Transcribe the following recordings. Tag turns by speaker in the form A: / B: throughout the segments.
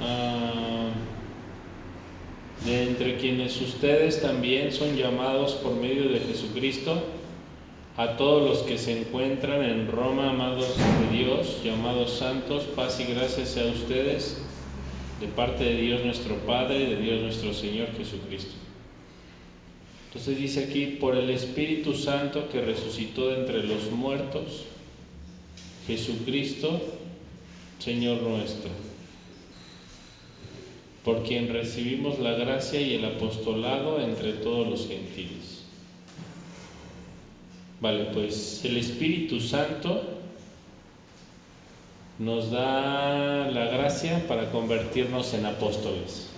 A: ah, de entre quienes ustedes también son llamados por medio de Jesucristo, a todos los que se encuentran en Roma, amados de Dios, llamados santos, paz y gracias sea a ustedes de parte de Dios nuestro Padre de Dios nuestro Señor Jesucristo. Entonces dice aquí, por el Espíritu Santo que resucitó de entre los muertos, Jesucristo, Señor nuestro, por quien recibimos la gracia y el apostolado entre todos los gentiles. Vale, pues el Espíritu Santo nos da la gracia para convertirnos en apóstoles.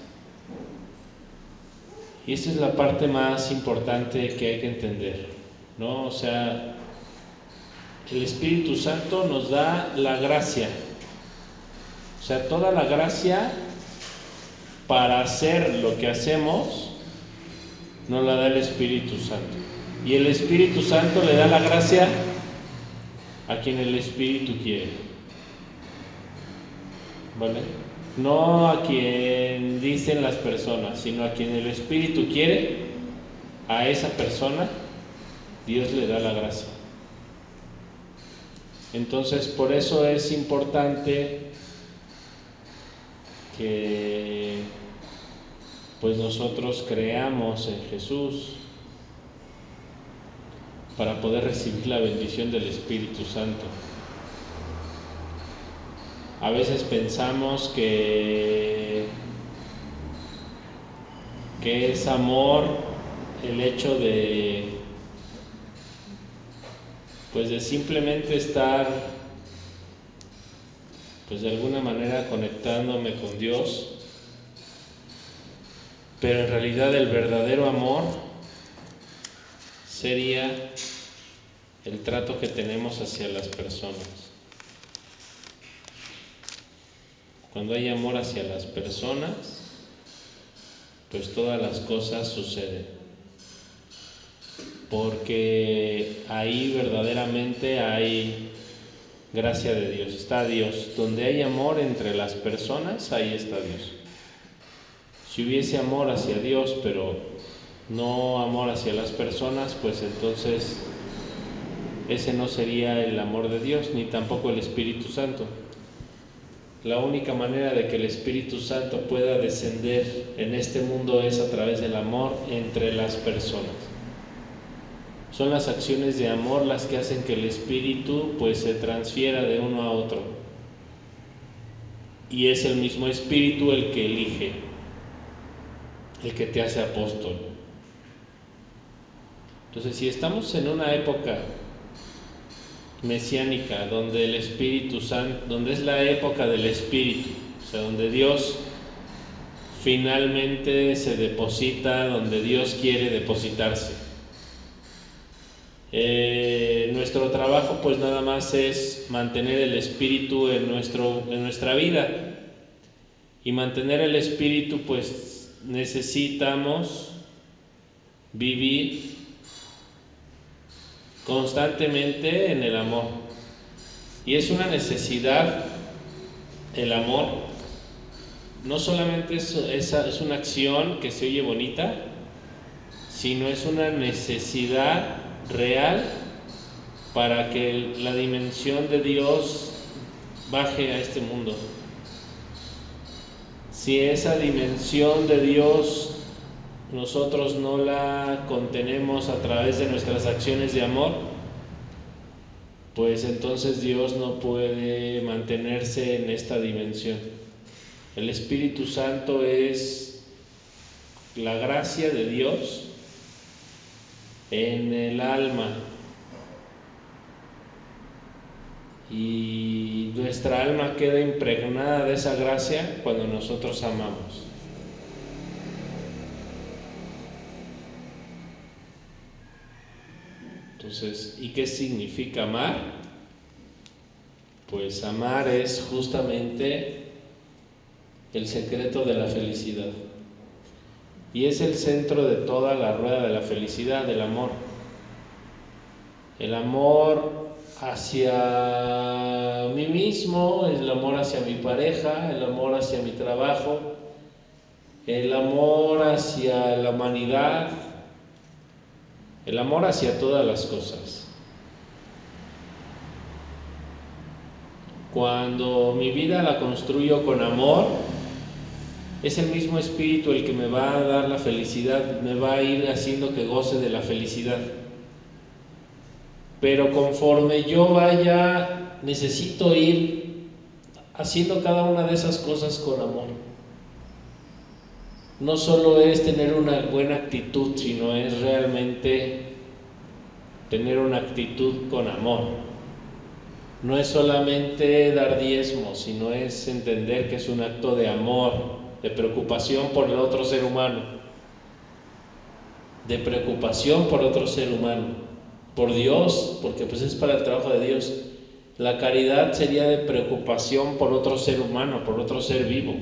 A: Y esa es la parte más importante que hay que entender, ¿no? O sea, el Espíritu Santo nos da la gracia, o sea, toda la gracia para hacer lo que hacemos, nos la da el Espíritu Santo. Y el Espíritu Santo le da la gracia a quien el Espíritu quiere. ¿vale? No a quien dicen las personas, sino a quien el Espíritu quiere, a esa persona Dios le da la gracia. Entonces, por eso es importante que pues nosotros creamos en Jesús para poder recibir la bendición del Espíritu Santo. A veces pensamos que, que es amor el hecho de pues de simplemente estar pues de alguna manera conectándome con Dios pero en realidad el verdadero amor sería el trato que tenemos hacia las personas Cuando hay amor hacia las personas, pues todas las cosas suceden. Porque ahí verdaderamente hay gracia de Dios, está Dios. Donde hay amor entre las personas, ahí está Dios. Si hubiese amor hacia Dios, pero no amor hacia las personas, pues entonces ese no sería el amor de Dios, ni tampoco el Espíritu Santo. La única manera de que el Espíritu Santo pueda descender en este mundo es a través del amor entre las personas. Son las acciones de amor las que hacen que el Espíritu pues se transfiera de uno a otro. Y es el mismo Espíritu el que elige, el que te hace apóstol. Entonces, si estamos en una época mesiánica, donde el Espíritu Santo, donde es la época del Espíritu, o sea, donde Dios finalmente se deposita donde Dios quiere depositarse. Eh, nuestro trabajo pues nada más es mantener el espíritu en, nuestro, en nuestra vida y mantener el espíritu pues necesitamos vivir constantemente en el amor. Y es una necesidad el amor. No solamente es, es, una acción que se oye bonita, sino es una necesidad real para que la dimensión de Dios baje a este mundo. Si esa dimensión de Dios nosotros no la contenemos a través de nuestras acciones de amor, pues entonces Dios no puede mantenerse en esta dimensión. El Espíritu Santo es la gracia de Dios en el alma y nuestra alma queda impregnada de esa gracia cuando nosotros amamos. Entonces, ¿y qué significa amar? Pues amar es justamente el secreto de la felicidad. Y es el centro de toda la rueda de la felicidad, del amor. El amor hacia mí mismo el amor hacia mi pareja, el amor hacia mi trabajo, el amor hacia la humanidad, el amor hacia todas las cosas. Cuando mi vida la construyo con amor, es el mismo espíritu el que me va a dar la felicidad, me va a ir haciendo que goce de la felicidad. Pero conforme yo vaya, necesito ir haciendo cada una de esas cosas con amor. No solo es tener una buena actitud, sino es realmente tener una actitud con amor. No es solamente dar diezmo, sino es entender que es un acto de amor, de preocupación por el otro ser humano, de preocupación por otro ser humano, por Dios, porque pues es para el trabajo de Dios. La caridad sería de preocupación por otro ser humano, por otro ser vivo.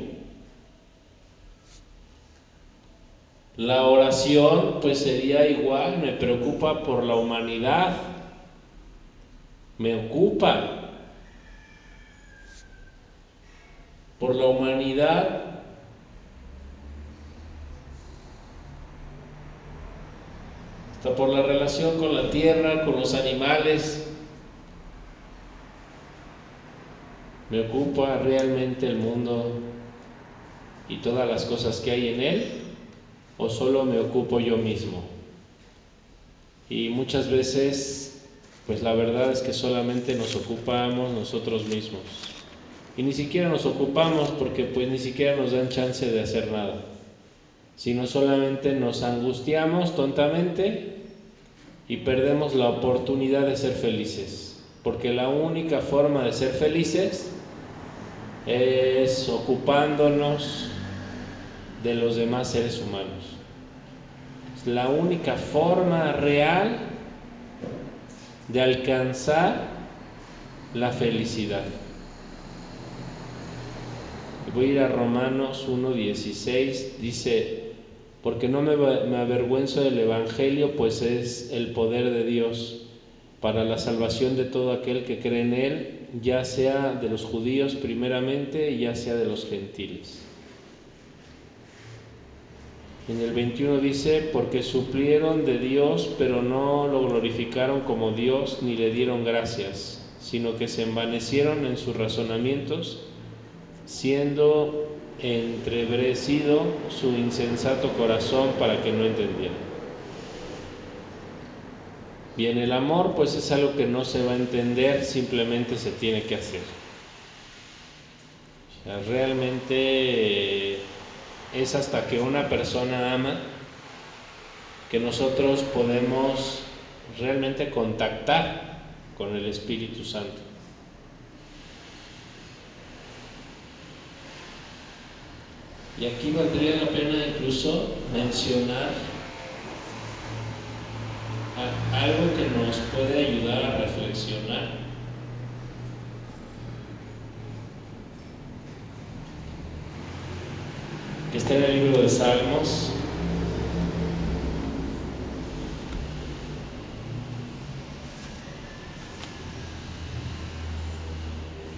A: La oración pues sería igual, me preocupa por la humanidad, me ocupa por la humanidad. Hasta por la relación con la tierra, con los animales. Me ocupa realmente el mundo y todas las cosas que hay en él o solo me ocupo yo mismo. Y muchas veces pues la verdad es que solamente nos ocupamos nosotros mismos. Y ni siquiera nos ocupamos porque pues ni siquiera nos dan chance de hacer nada. Sino solamente nos angustiamos tontamente y perdemos la oportunidad de ser felices. Porque la única forma de ser felices es ocupándonos de los demás seres humanos. Es la única forma real de alcanzar la felicidad. Voy a ir a Romanos 1.16, dice, porque no me, avergüenzo del Evangelio, pues es el poder de Dios para la salvación de todo aquel que cree en Él, ya sea de los judíos primeramente, ya sea de los gentiles. En el 21 dice, porque suplieron de Dios, pero no lo glorificaron como Dios ni le dieron gracias, sino que se envanecieron en sus razonamientos, siendo entrebrecido su insensato corazón para que no entendiera. Bien, el amor pues es algo que no se va a entender, simplemente se tiene que hacer. Realmente es hasta que una persona ama que nosotros podemos realmente contactar con el Espíritu Santo. Y aquí valdría la pena incluso mencionar algo que nos puede ayudar a reflexionar. Que está en el libro de Salmos.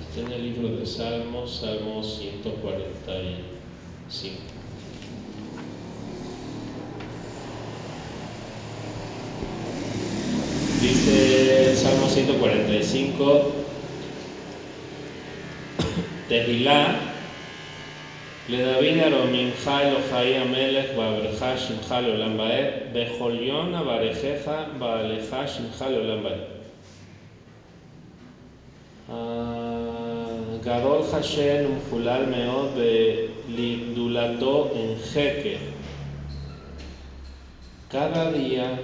A: Está en el libro de Salmos, Salmos 140. Dice el Salmo 145, Tehilá, le David a Rominja el Ojaí a Melech, Babreja, Shinja, Lolambae, Bejolión a Barejeja, Baleja, Shinja, Lolambae. Ah, Gadol Hashem, un fulal meod de Meod Dulato en Jeque Cada día,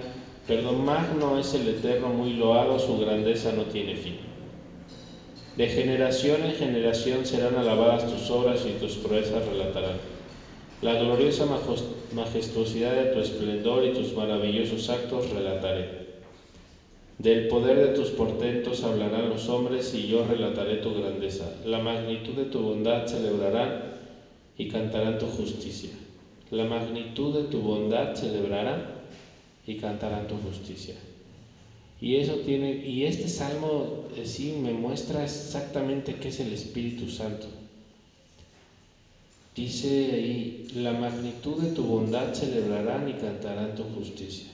A: perdón, magno es el Eterno, muy loado, su grandeza no tiene fin. De generación en generación serán alabadas tus obras y tus proezas relatarán. La gloriosa majestuosidad de tu esplendor y tus maravillosos actos relataré. Del poder de tus portentos hablarán los hombres y yo relataré tu grandeza. La magnitud de tu bondad celebrarán y cantarán tu justicia. La magnitud de tu bondad celebrarán y cantarán tu justicia. Y eso tiene, y este salmo eh, sí me muestra exactamente qué es el Espíritu Santo. Dice ahí, la magnitud de tu bondad celebrarán y cantarán tu justicia.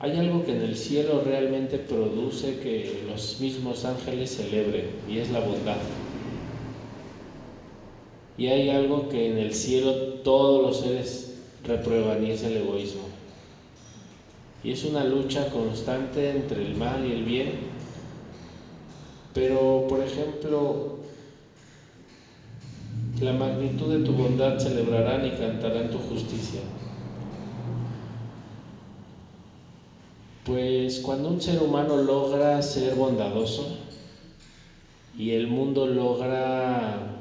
A: Hay algo que en el cielo realmente produce que los mismos ángeles celebren y es la bondad. Y hay algo que en el cielo todos los seres reprueban y es el egoísmo. Y es una lucha constante entre el mal y el bien. Pero, por ejemplo, la magnitud de tu bondad celebrarán y cantarán tu justicia. Pues cuando un ser humano logra ser bondadoso y el mundo logra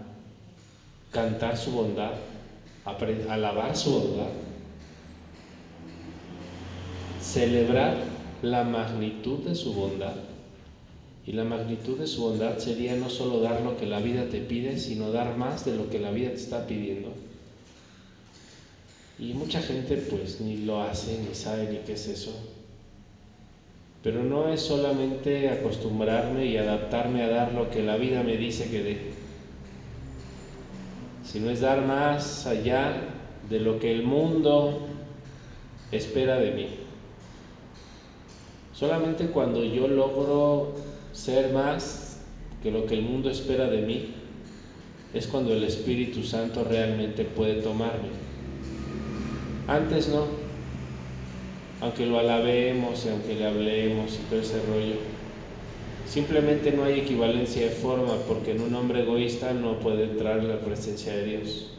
A: cantar su bondad, alabar su bondad, celebrar la magnitud de su bondad. Y la magnitud de su bondad sería no solo dar lo que la vida te pide, sino dar más de lo que la vida te está pidiendo. Y mucha gente pues ni lo hace, ni sabe ni qué es eso. Pero no es solamente acostumbrarme y adaptarme a dar lo que la vida me dice que dé, sino es dar más allá de lo que el mundo espera de mí. Solamente cuando yo logro ser más que lo que el mundo espera de mí, es cuando el Espíritu Santo realmente puede tomarme. Antes no, aunque lo alabemos y aunque le hablemos y todo ese rollo. Simplemente no hay equivalencia de forma porque en un hombre egoísta no puede entrar la presencia de Dios.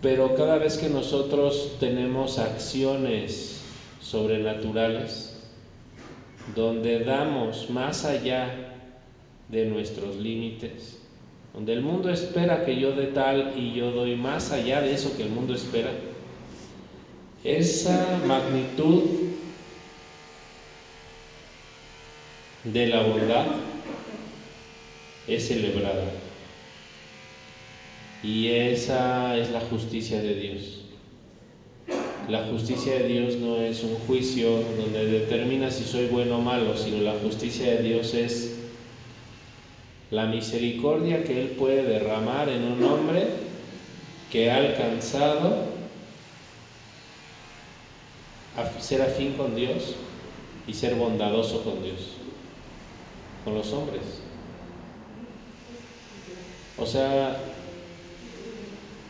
A: Pero cada vez que nosotros tenemos acciones sobrenaturales, donde damos más allá de nuestros límites, donde el mundo espera que yo dé tal y yo doy más allá de eso que el mundo espera, esa magnitud de la bondad es celebrada. Y esa es la justicia de Dios. La justicia de Dios no es un juicio donde determina si soy bueno o malo, sino la justicia de Dios es la misericordia que Él puede derramar en un hombre que ha alcanzado a ser afín con Dios y ser bondadoso con Dios, con los hombres. O sea,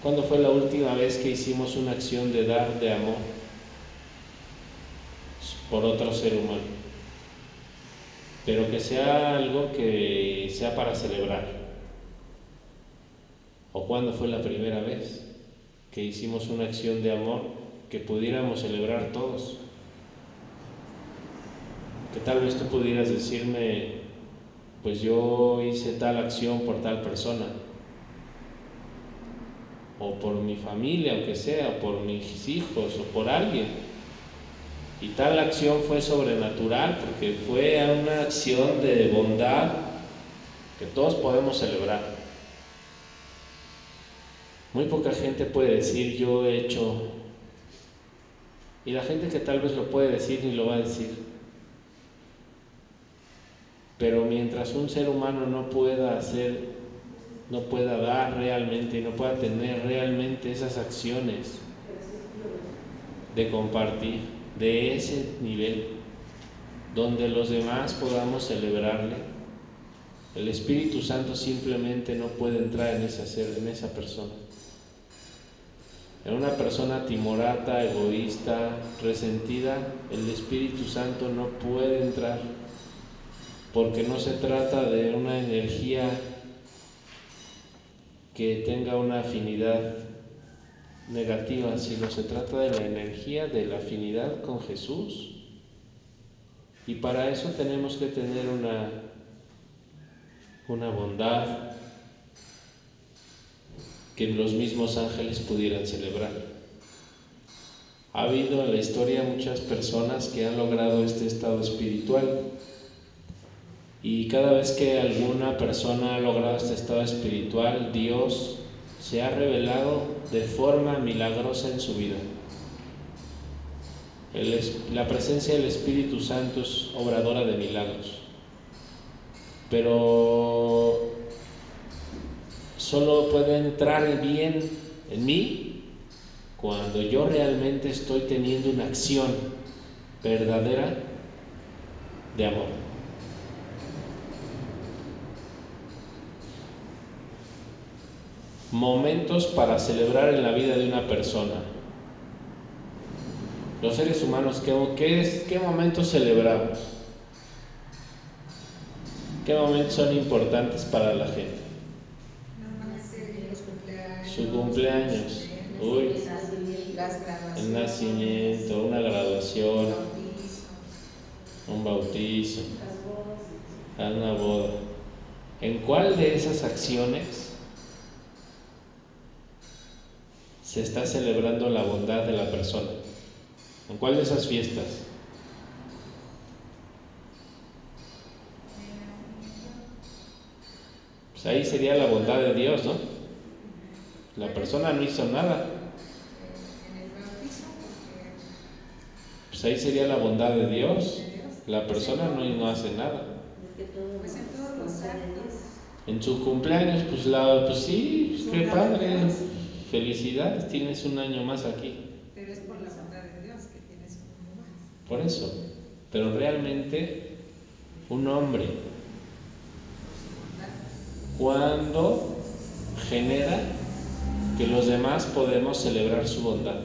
A: ¿cuándo fue la última vez que hicimos una acción de dar de amor por otro ser humano? Pero que sea algo que sea para celebrar. ¿O cuándo fue la primera vez que hicimos una acción de amor que pudiéramos celebrar todos? Que tal vez tú pudieras decirme, pues yo hice tal acción por tal persona, o por mi familia, aunque sea, o por mis hijos, o por alguien. Y tal acción fue sobrenatural porque fue una acción de bondad que todos podemos celebrar. Muy poca gente puede decir yo he hecho, y la gente que tal vez lo puede decir ni lo va a decir. Pero mientras un ser humano no pueda hacer, no pueda dar realmente no pueda tener realmente esas acciones de compartir de ese nivel, donde los demás podamos celebrarle, el Espíritu Santo simplemente no puede entrar en ese ser, en esa persona. En una persona timorata, egoísta, resentida, el Espíritu Santo no puede entrar porque no se trata de una energía que tenga una afinidad negativa, sino se trata de la energía de la afinidad con Jesús. Y para eso tenemos que tener una, una bondad que los mismos ángeles pudieran celebrar. Ha habido en la historia muchas personas que han logrado este estado espiritual y cada vez que alguna persona ha logrado este estado espiritual, Dios se ha revelado de forma milagrosa en su vida. La presencia del Espíritu Santo es obradora de milagros. Pero solo puede entrar bien en mí cuando yo realmente estoy teniendo una acción verdadera de amor. Momentos para celebrar en la vida de una persona. Los seres humanos, ¿qué, qué qué momentos celebramos? ¿Qué momentos son importantes para la gente? Su cumpleaños. Uy, el nacimiento, una graduación, un bautizo, una boda. ¿En cuál de esas acciones se está celebrando la bondad de la persona? ¿En cuál de esas fiestas? Pues ahí sería la bondad de Dios, ¿no? La persona no hizo nada. Pues ahí sería la bondad de Dios. La persona no, no hace nada.
B: En
A: su cumpleaños, pues, la, pues sí, pues, qué padre. Felicidades, tienes un año más aquí.
B: Pero es por la bondad de Dios que tienes un año más.
A: Por eso. Pero realmente, un hombre,
B: Por su bondad.
A: cuando genera que los demás podemos celebrar su bondad,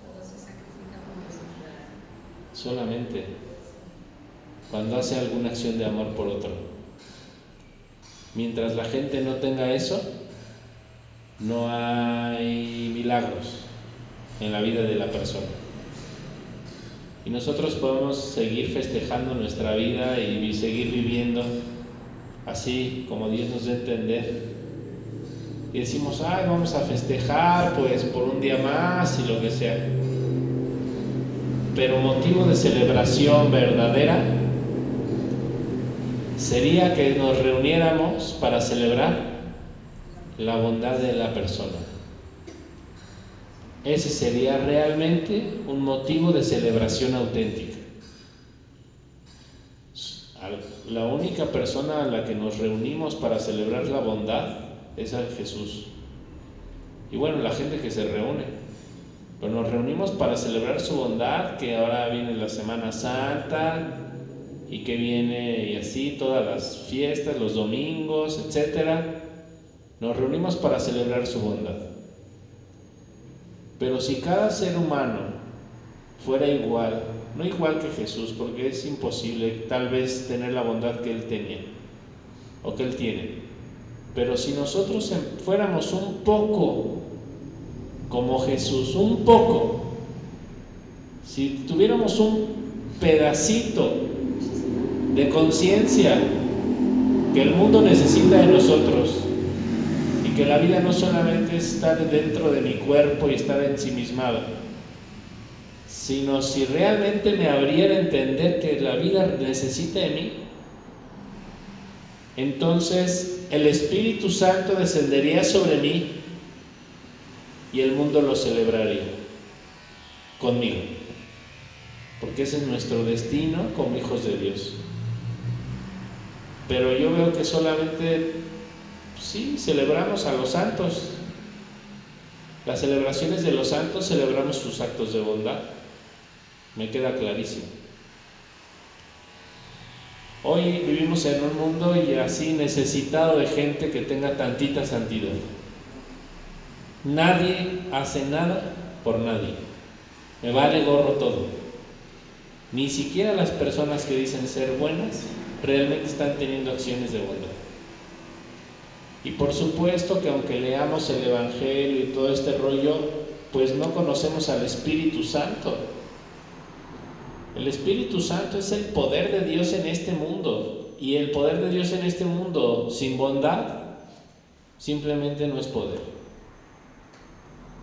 B: Cuando se sacrifica por los demás.
A: solamente cuando hace alguna acción de amor por otro. Mientras la gente no tenga eso, no hay milagros en la vida de la persona. Y nosotros podemos seguir festejando nuestra vida y seguir viviendo así como Dios nos dé a entender. Y decimos, ay, vamos a festejar pues por un día más y lo que sea. Pero motivo de celebración verdadera sería que nos reuniéramos para celebrar la bondad de la persona. Ese sería realmente un motivo de celebración auténtica. La única persona a la que nos reunimos para celebrar la bondad es a Jesús. Y bueno, la gente que se reúne. Pero nos reunimos para celebrar su bondad, que ahora viene la Semana Santa y que viene y así todas las fiestas, los domingos, etcétera. Nos reunimos para celebrar su bondad. Pero si cada ser humano fuera igual, no igual que Jesús, porque es imposible tal vez tener la bondad que él tenía o que él tiene, pero si nosotros em- fuéramos un poco como Jesús, un poco, si tuviéramos un pedacito de conciencia que el mundo necesita de nosotros que la vida no solamente es estar dentro de mi cuerpo y estar ensimismado, sino si realmente me abriera a entender que la vida necesita de mí, entonces el Espíritu Santo descendería sobre mí y el mundo lo celebraría conmigo, porque ese es nuestro destino como hijos de Dios. Pero yo veo que solamente, sí, celebramos a los santos. Las celebraciones de los santos celebramos sus actos de bondad. Me queda clarísimo. Hoy vivimos en un mundo y así necesitado de gente que tenga tantita santidad. Nadie hace nada por nadie. Me vale gorro todo. Ni siquiera las personas que dicen ser buenas realmente están teniendo acciones de bondad. Y por supuesto que aunque leamos el Evangelio y todo este rollo, pues no conocemos al Espíritu Santo. El Espíritu Santo es el poder de Dios en este mundo. Y el poder de Dios en este mundo sin bondad simplemente no es poder.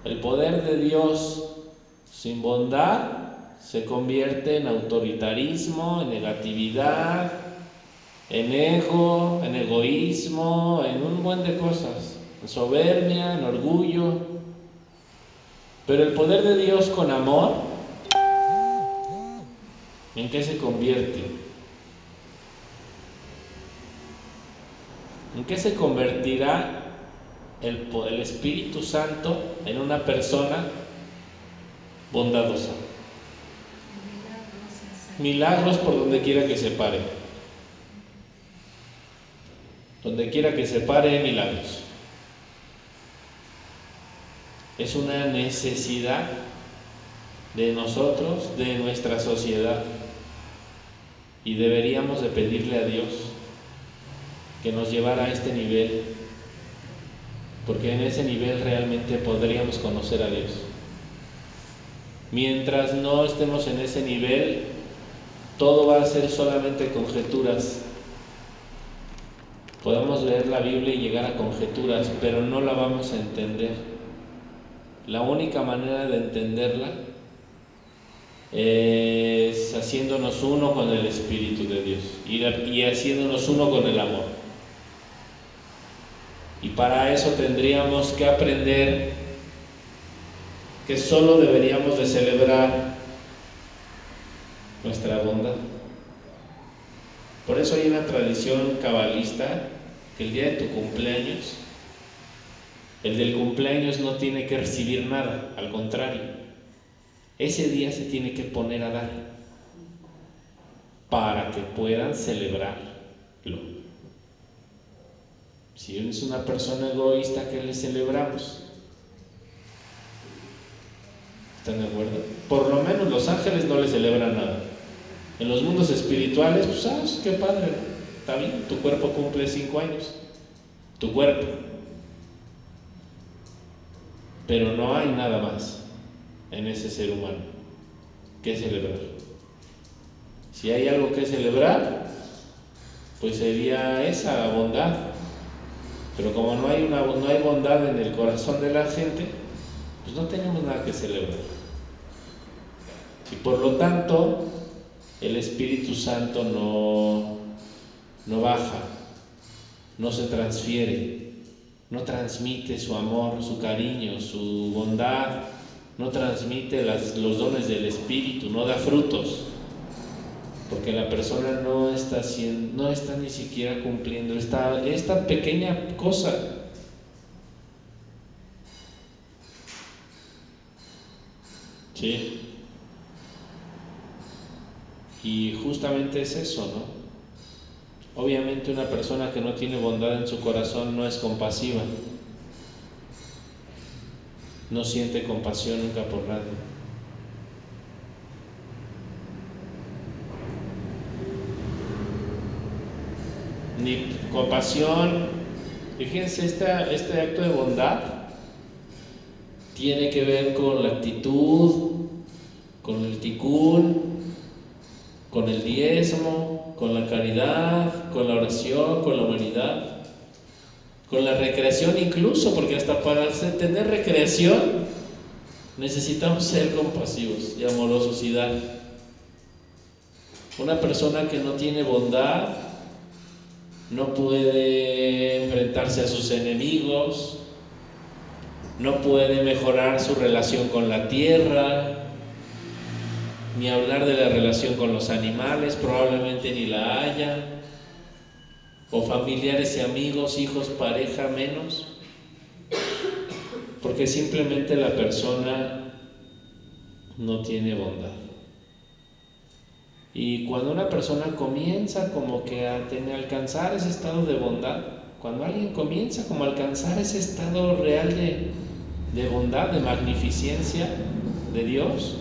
A: El poder de Dios sin bondad se convierte en autoritarismo, en negatividad, en ego, en egoísmo, en un buen de cosas, en soberbia, en orgullo. Pero el poder de Dios con amor ¿En qué se convierte? ¿En qué se convertirá el, el Espíritu Santo en una persona bondadosa? Milagros por donde quiera que se pare. Donde quiera que se pare, milagros. Es una necesidad de nosotros, de nuestra sociedad. Y deberíamos de pedirle a Dios que nos llevara a este nivel, porque en ese nivel realmente podríamos conocer a Dios. Mientras no estemos en ese nivel, todo va a ser solamente conjeturas. Podemos leer la Biblia y llegar a conjeturas, pero no la vamos a entender. La única manera de entenderla es haciéndonos uno con el Espíritu de Dios y haciéndonos uno con el amor. Y para eso tendríamos que aprender que solo deberíamos de celebrar nuestra bondad. Por eso hay una tradición cabalista que el día de tu cumpleaños, el del cumpleaños no tiene que recibir nada, al contrario, ese día se tiene que poner a dar para que puedan celebrarlo. Si es una persona egoísta, ¿qué le celebramos? ¿Están de acuerdo? Por lo menos los ángeles no le celebran nada. En los mundos espirituales, pues, ah, qué padre. Está bien, tu cuerpo cumple cinco años. Tu cuerpo. Pero no hay nada más en ese ser humano que celebrar. Si hay algo que celebrar, pues sería esa bondad. Pero como no hay, una, no hay bondad en el corazón de la gente, pues no tenemos nada que celebrar. Y por lo tanto, el Espíritu Santo no, no baja, no se transfiere, no transmite su amor, su cariño, su bondad, no transmite los dones del Espíritu, no da frutos, porque la persona no está, no está ni siquiera cumpliendo esta, esta pequeña cosa. ¿Sí? Y justamente es eso, ¿no? Obviamente una persona que no tiene bondad en su corazón no es compasiva. No siente compasión nunca por nadie. Ni compasión. Fíjense, este, este acto de bondad tiene que ver con la actitud, con el ticún, con el diezmo, con la caridad, con la oración, con la humanidad, con la recreación incluso, porque hasta para tener recreación necesitamos ser compasivos y amorosos y dar. Una persona que no tiene bondad no puede enfrentarse a sus enemigos, no puede mejorar su relación con la tierra, ni hablar de la relación con los animales, probablemente ni la haya, o familiares y amigos, hijos, pareja, menos, porque simplemente la persona no tiene bondad. Y cuando una persona comienza como que a alcanzar ese estado de bondad, cuando alguien comienza como a alcanzar ese estado real de, de bondad, de magnificencia de Dios,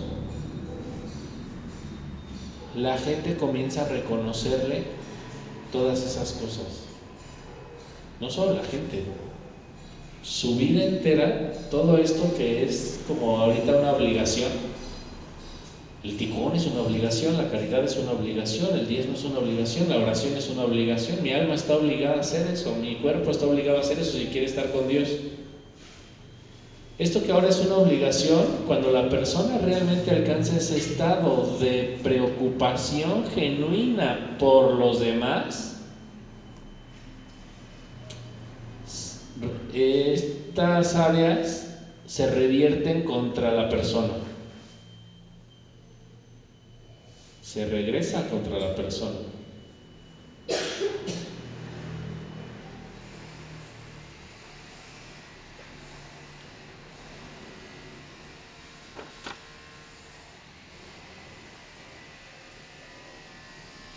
A: la gente comienza a reconocerle todas esas cosas. No solo la gente, su vida entera, todo esto que es como ahorita una obligación. El ticón es una obligación, la caridad es una obligación, el diezmo es una obligación, la oración es una obligación. Mi alma está obligada a hacer eso, mi cuerpo está obligado a hacer eso si quiere estar con Dios. Esto que ahora es una obligación, cuando la persona realmente alcanza ese estado de preocupación genuina por los demás, estas áreas se revierten contra la persona. se regresa contra la persona.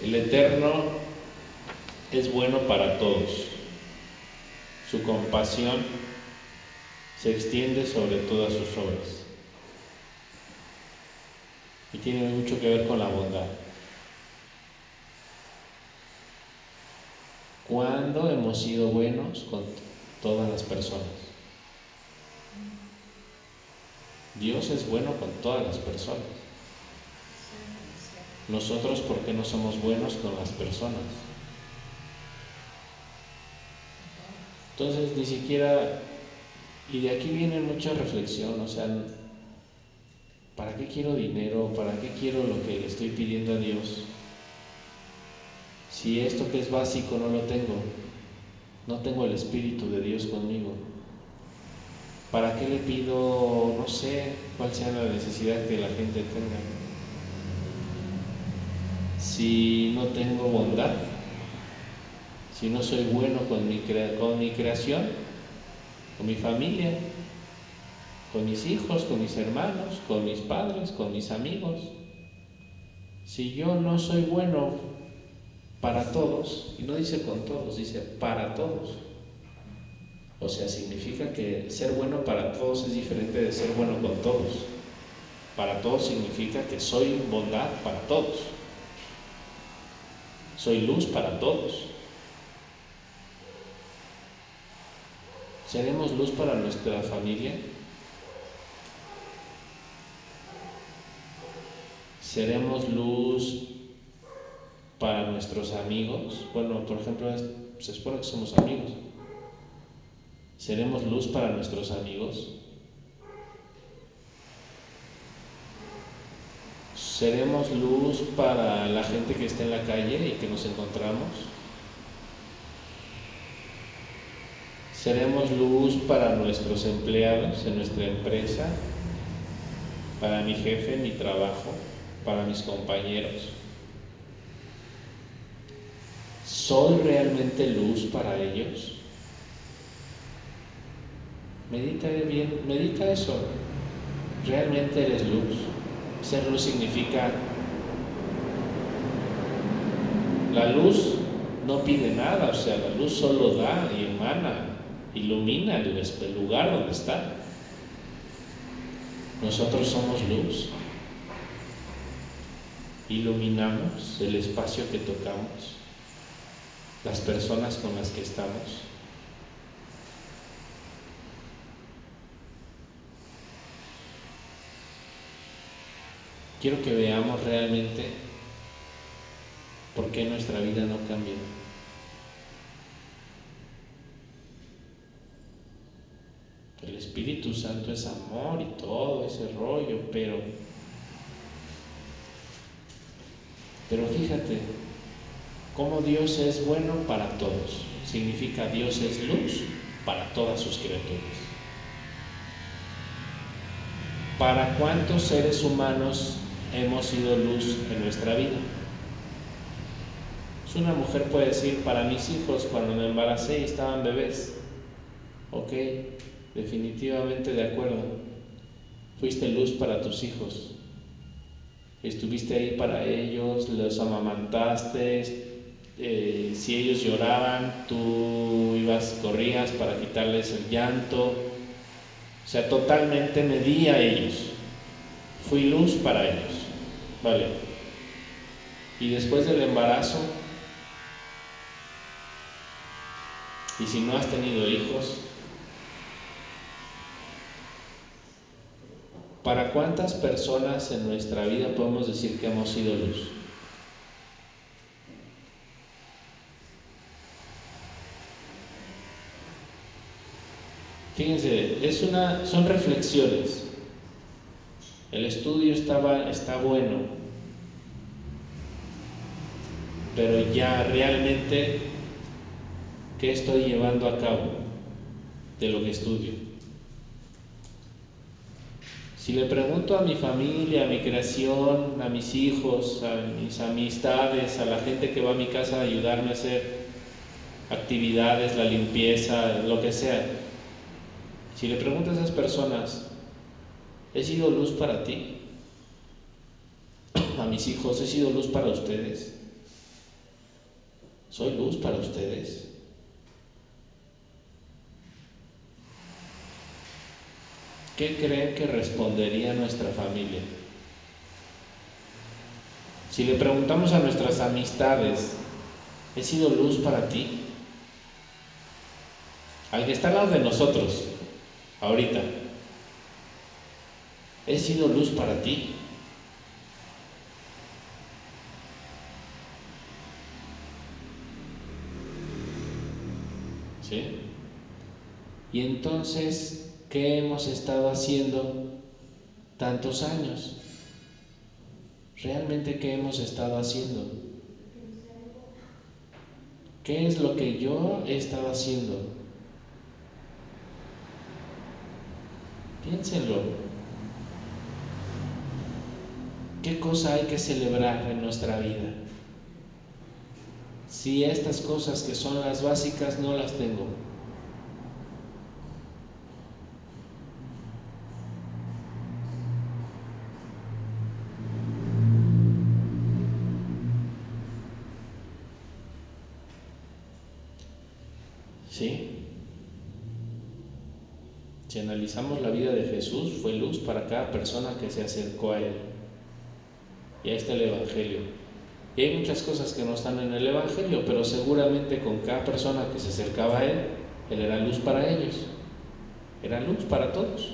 A: El Eterno es bueno para todos. Su compasión se extiende sobre todas sus obras. Y tiene mucho que ver con la bondad. ¿Cuándo hemos sido buenos con todas las personas? Dios es bueno con todas las personas. Nosotros, ¿por qué no somos buenos con las personas? Entonces, ni siquiera, y de aquí viene mucha reflexión, o sea, ¿para qué quiero dinero? ¿Para qué quiero lo que le estoy pidiendo a Dios? Si esto que es básico no lo tengo, no tengo el Espíritu de Dios conmigo, ¿para qué le pido, no sé, cuál sea la necesidad que la gente tenga? Si no tengo bondad, si no soy bueno con mi, creación, con mi familia, con mis hijos, con mis hermanos, con mis padres, con mis amigos. Si yo no soy bueno para todos, y no dice con todos, dice para todos. O sea, significa que ser bueno para todos es diferente de ser bueno con todos. Para todos significa que soy bondad para todos. Soy luz para todos. ¿Seremos luz para nuestra familia? ¿Seremos luz para nuestros amigos? Bueno, por ejemplo, se supone que somos amigos. ¿Seremos luz para nuestros amigos? ¿Seremos luz para la gente que está en la calle y que nos encontramos? Seremos luz para nuestros empleados en nuestra empresa, para mi jefe mi trabajo, para mis compañeros. ¿Soy realmente luz para ellos? Medita bien, medita eso. ¿Realmente eres luz? Ser luz significa la luz no pide nada, o sea, la luz solo da y emana ilumina el, el lugar donde está. Nosotros somos luz. Iluminamos el espacio que tocamos, las personas con las que estamos. Quiero que veamos realmente por qué nuestra vida no cambia. El Espíritu Santo es amor y todo ese rollo, pero pero fíjate cómo Dios es bueno para todos. Significa Dios es luz para todas sus criaturas. ¿Para cuántos seres humanos hemos sido luz en nuestra vida? Una mujer puede decir, para mis hijos cuando me embaracé y estaban bebés, ok, definitivamente de acuerdo. Fuiste luz para tus hijos. Estuviste ahí para ellos, los amamantaste. Eh, si ellos lloraban, tú ibas, corrías para quitarles el llanto. O sea, totalmente me di a ellos. Fui luz para ellos. Vale. Y después del embarazo, y si no has tenido hijos, ¿Para cuántas personas en nuestra vida podemos decir que hemos sido luz? Fíjense, es una, son reflexiones. El estudio estaba, está bueno, pero ya realmente, ¿qué estoy llevando a cabo de lo que estudio? Si le pregunto a mi familia, a mi creación, a mis hijos, a mis amistades, a la gente que va a mi casa a ayudarme a hacer actividades, la limpieza, lo que sea, si le pregunto a esas personas, ¿he sido luz para ti? A mis hijos, ¿he sido luz para ustedes? ¿Soy luz para ustedes? ¿Qué creen que respondería nuestra familia? Si le preguntamos a nuestras amistades, ¿he sido luz para ti? Al que está al lado de nosotros, ahorita, ¿he sido luz para ti? ¿Sí? Y entonces, ¿qué hemos estado haciendo tantos años? ¿Realmente qué hemos estado haciendo? ¿Qué es lo que yo he estado haciendo? Piénsenlo. ¿Qué cosa hay que celebrar en nuestra vida? Si estas cosas que son las básicas no las tengo. ¿Sí? Si analizamos la vida de Jesús, fue luz para cada persona que se acercó a Él. Y ahí está el Evangelio. Y hay muchas cosas que no están en el Evangelio, pero seguramente con cada persona que se acercaba a Él, Él era luz para ellos. Era luz para todos.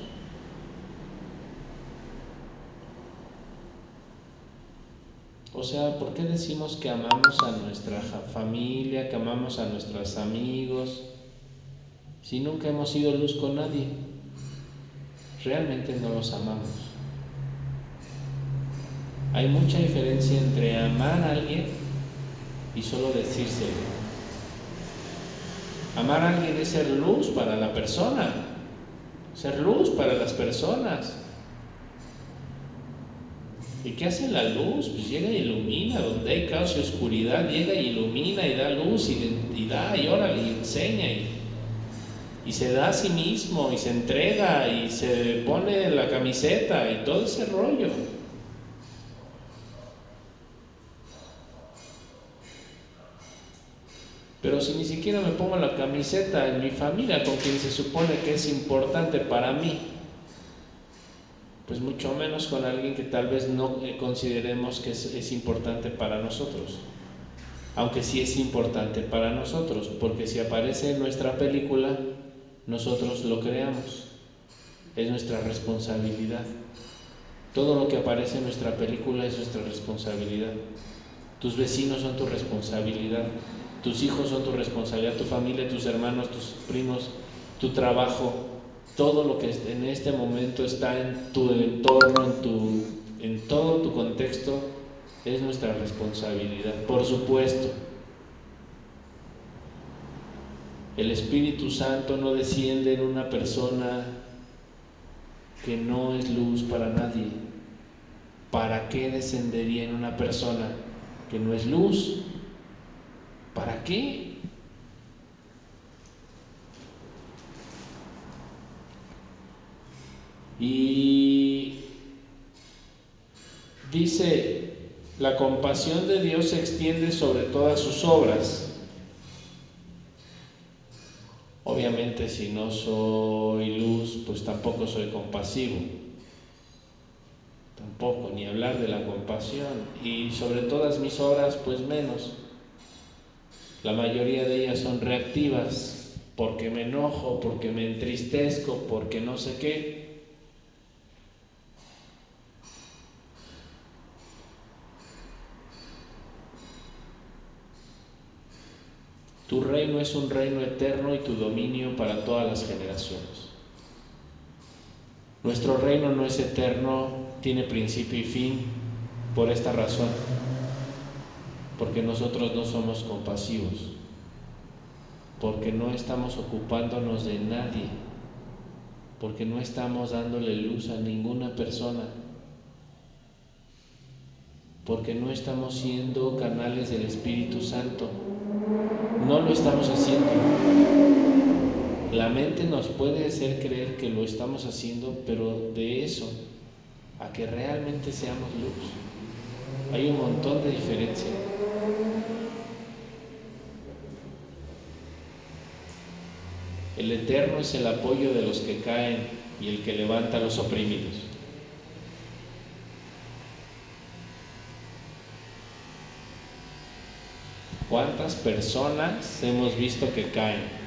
A: O sea, ¿por qué decimos que amamos a nuestra familia, que amamos a nuestros amigos, si nunca hemos sido luz con nadie? Realmente no los amamos. Hay mucha diferencia entre amar a alguien y solo decírselo. Amar a alguien es ser luz para la persona, ser luz para las personas. ¿Y qué hace la luz? Pues llega e ilumina, donde hay caos y oscuridad, llega e ilumina y da luz y, da y órale y enseña y, y se da a sí mismo y se entrega y se pone la camiseta y todo ese rollo. Si ni siquiera me pongo la camiseta en mi familia con quien se supone que es importante para mí, pues mucho menos con alguien que tal vez no eh, consideremos que es, importante para nosotros. Aunque sí es importante para nosotros, porque si aparece en nuestra película, nosotros lo creamos. Es nuestra responsabilidad. Todo lo que aparece en nuestra película es nuestra responsabilidad. Tus vecinos son tu responsabilidad. Tus hijos son tu responsabilidad, tu familia, tus hermanos, tus primos, tu trabajo, todo lo que en este momento está en tu entorno, en, tu, en todo tu contexto, es nuestra responsabilidad, por supuesto. El Espíritu Santo no desciende en una persona que no es luz para nadie. ¿Para qué descendería en una persona que no es luz? ¿Para qué? Y dice, la compasión de Dios se extiende sobre todas sus obras. Obviamente si no soy luz, pues tampoco soy compasivo. Tampoco, ni hablar de la compasión. Y sobre todas mis obras, pues menos. La mayoría de ellas son reactivas, porque me enojo, porque me entristezco, porque no sé qué. Tu reino es un reino eterno y tu dominio para todas las generaciones. Nuestro reino no es eterno, tiene principio y fin por esta razón, porque nosotros no somos compasivos, porque no estamos ocupándonos de nadie, porque no estamos dándole luz a ninguna persona, porque no estamos siendo canales del Espíritu Santo. No lo estamos haciendo. La mente nos puede hacer creer que lo estamos haciendo, pero de eso a que realmente seamos luz, hay un montón de diferencia. El Eterno es el apoyo de los que caen y el que levanta a los oprimidos. ¿Cuántas personas hemos visto que caen?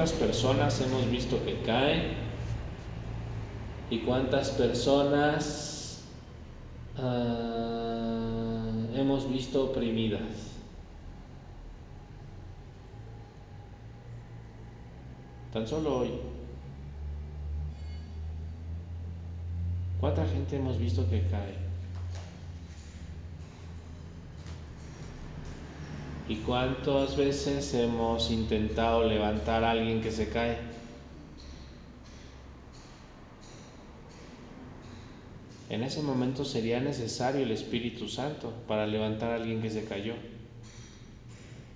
A: ¿Cuántas personas hemos visto que caen? ¿Y cuántas personas uh, hemos visto oprimidas? Tan solo hoy. ¿Cuánta gente hemos visto que cae? ¿Y cuántas veces hemos intentado levantar a alguien que se cae? En ese momento sería necesario el Espíritu Santo para levantar a alguien que se cayó.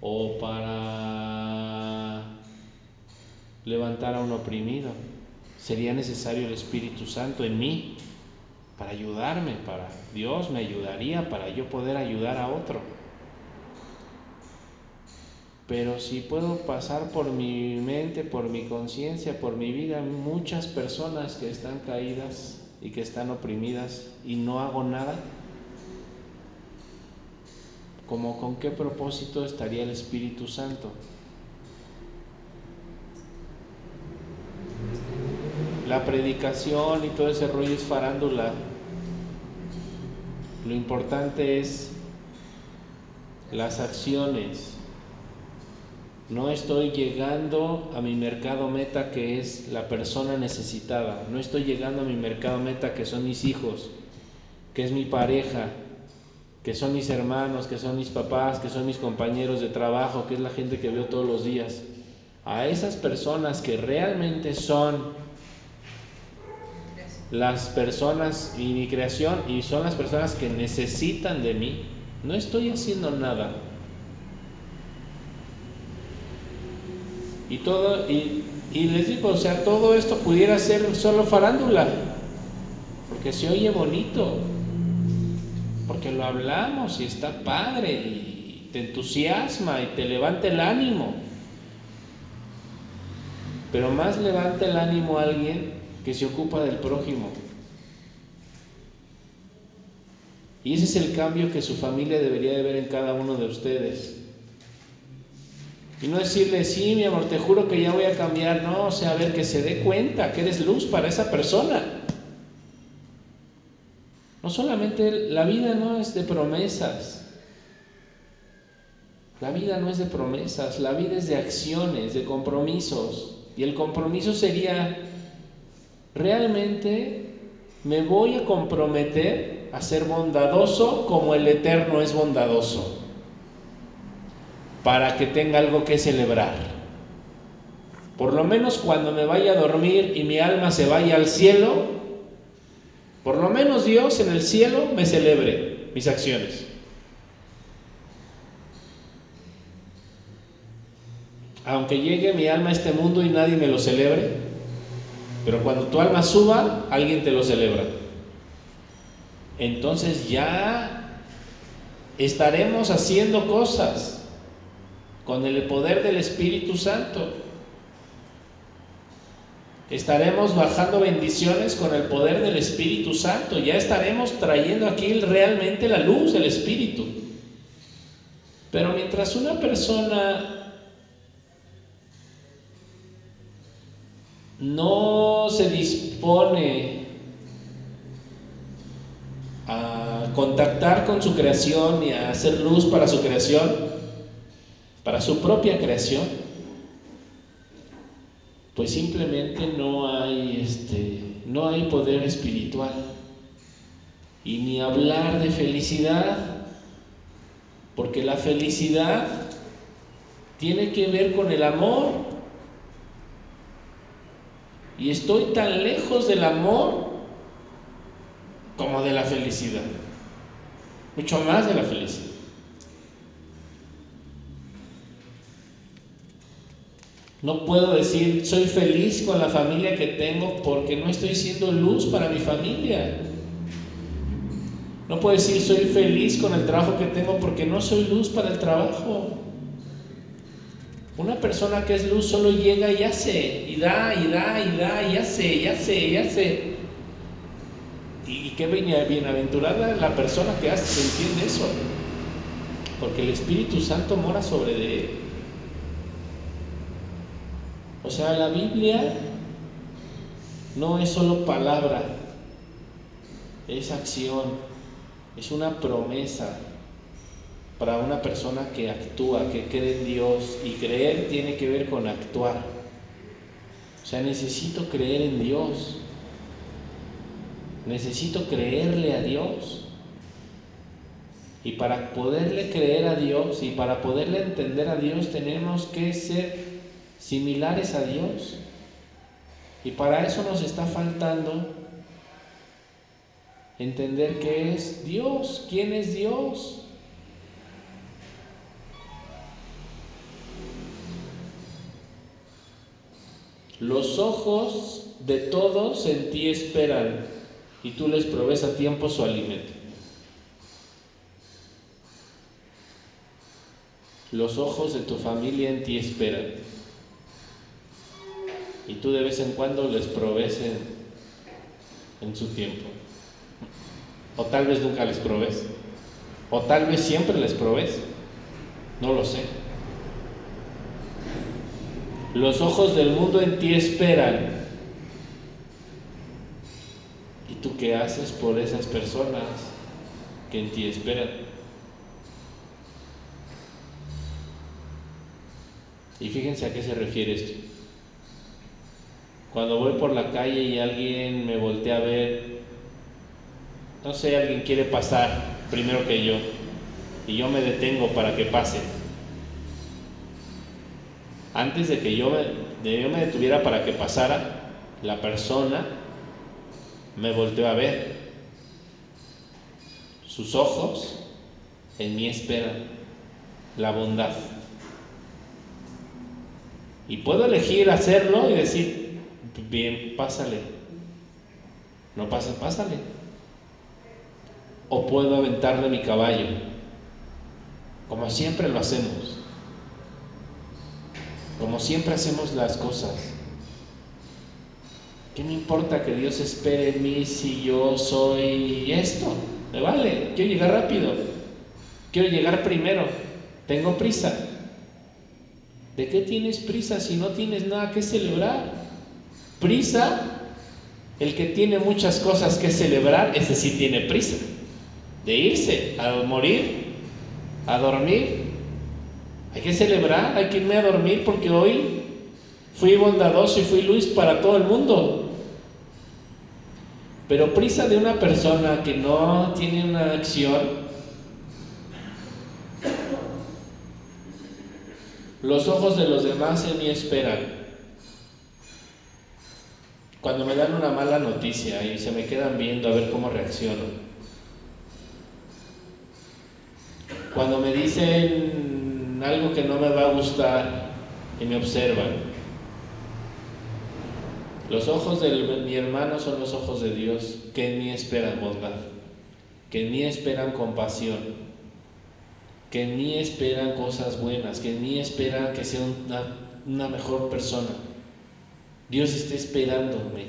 A: O para levantar a un oprimido. Sería necesario el Espíritu Santo en mí para ayudarme, para Dios me ayudaría para yo poder ayudar a otro. Pero si puedo pasar por mi mente, por mi conciencia, por mi vida, muchas personas que están caídas y que están oprimidas y no hago nada, como con qué propósito estaría el Espíritu Santo. La predicación y todo ese rollo es farándula. Lo importante es las acciones. No estoy llegando a mi mercado meta que es la persona necesitada. No estoy llegando a mi mercado meta que son mis hijos, que es mi pareja, que son mis hermanos, que son mis papás, que son mis compañeros de trabajo, que es la gente que veo todos los días. A esas personas que realmente son las personas y mi creación y son las personas que necesitan de mí, no estoy haciendo nada. Y todo, y, y les digo, o sea, todo esto pudiera ser solo farándula, porque se oye bonito, porque lo hablamos y está padre y te entusiasma y te levanta el ánimo. Pero más levanta el ánimo a alguien que se ocupa del prójimo. Y ese es el cambio que su familia debería de ver en cada uno de ustedes. Y no decirle, sí, mi amor, te juro que ya voy a cambiar. No, o sea, a ver, que se dé cuenta que eres luz para esa persona. No solamente la vida no es de promesas. La vida no es de promesas, la vida es de acciones, de compromisos. Y el compromiso sería, realmente me voy a comprometer a ser bondadoso como el Eterno es bondadoso para que tenga algo que celebrar. Por lo menos cuando me vaya a dormir y mi alma se vaya al cielo, por lo menos Dios en el cielo me celebre mis acciones. Aunque llegue mi alma a este mundo y nadie me lo celebre, pero cuando tu alma suba, alguien te lo celebra. Entonces ya estaremos haciendo cosas con el poder del Espíritu Santo. Estaremos bajando bendiciones con el poder del Espíritu Santo. Ya estaremos trayendo aquí realmente la luz del Espíritu. Pero mientras una persona no se dispone a contactar con su creación y a hacer luz para su creación, para su propia creación, pues simplemente no hay este no hay poder espiritual. Y ni hablar de felicidad, porque la felicidad tiene que ver con el amor. Y estoy tan lejos del amor como de la felicidad. Mucho más de la felicidad. No puedo decir soy feliz con la familia que tengo porque no estoy siendo luz para mi familia. No puedo decir soy feliz con el trabajo que tengo porque no soy luz para el trabajo. Una persona que es luz solo llega y hace, y da, y da, y da, y hace, y hace, y hace. Y, qué bienaventurada la persona que hace, se entiende eso. Porque el Espíritu Santo mora sobre de él. O sea, la Biblia no es solo palabra, es acción, es una promesa para una persona que actúa, que cree en Dios. Y creer tiene que ver con actuar. O sea, necesito creer en Dios. Necesito creerle a Dios. Y para poderle creer a Dios y para poderle entender a Dios tenemos que ser similares a Dios. Y para eso nos está faltando entender qué es Dios, quién es Dios. Los ojos de todos en ti esperan y tú les provees a tiempo su alimento. Los ojos de tu familia en ti esperan y tú de vez en cuando les provees en, su tiempo. O tal vez nunca les provees. O tal vez siempre les provees. No lo sé. Los ojos del mundo en ti esperan. ¿Y tú qué haces por esas personas que en ti esperan? Y fíjense a qué se refiere esto. Cuando voy por la calle y alguien me voltea a ver, no sé, alguien quiere pasar primero que yo y yo me detengo para que pase. Antes de que yo me, detuviera para que pasara, la persona me volteó a ver. Sus ojos en mí esperan la bondad. Y puedo elegir hacerlo y decir, bien, pásale. No pasa, pásale. O puedo aventarle mi caballo, como siempre lo hacemos. Como siempre hacemos las cosas. ¿Qué me importa que Dios espere en mí si yo soy esto? Me vale, quiero llegar rápido, quiero llegar primero, tengo prisa. ¿De qué tienes prisa si no tienes nada que celebrar? Prisa, el que tiene muchas cosas que celebrar, ese sí tiene prisa. De irse, a morir, a dormir. Hay que celebrar, hay que irme a dormir porque hoy fui bondadoso y fui luz para todo el mundo. Pero prisa de una persona que no tiene una acción, los ojos de los demás en mí esperan. Cuando me dan una mala noticia y se me quedan viendo a ver cómo reacciono. Cuando me dicen algo que no me va a gustar y me observan. Los ojos de mi hermano son los ojos de Dios, que en mí esperan bondad, que en mí esperan compasión, que en mí esperan cosas buenas, que en mí esperan que sea una, una mejor persona. Dios está esperándome.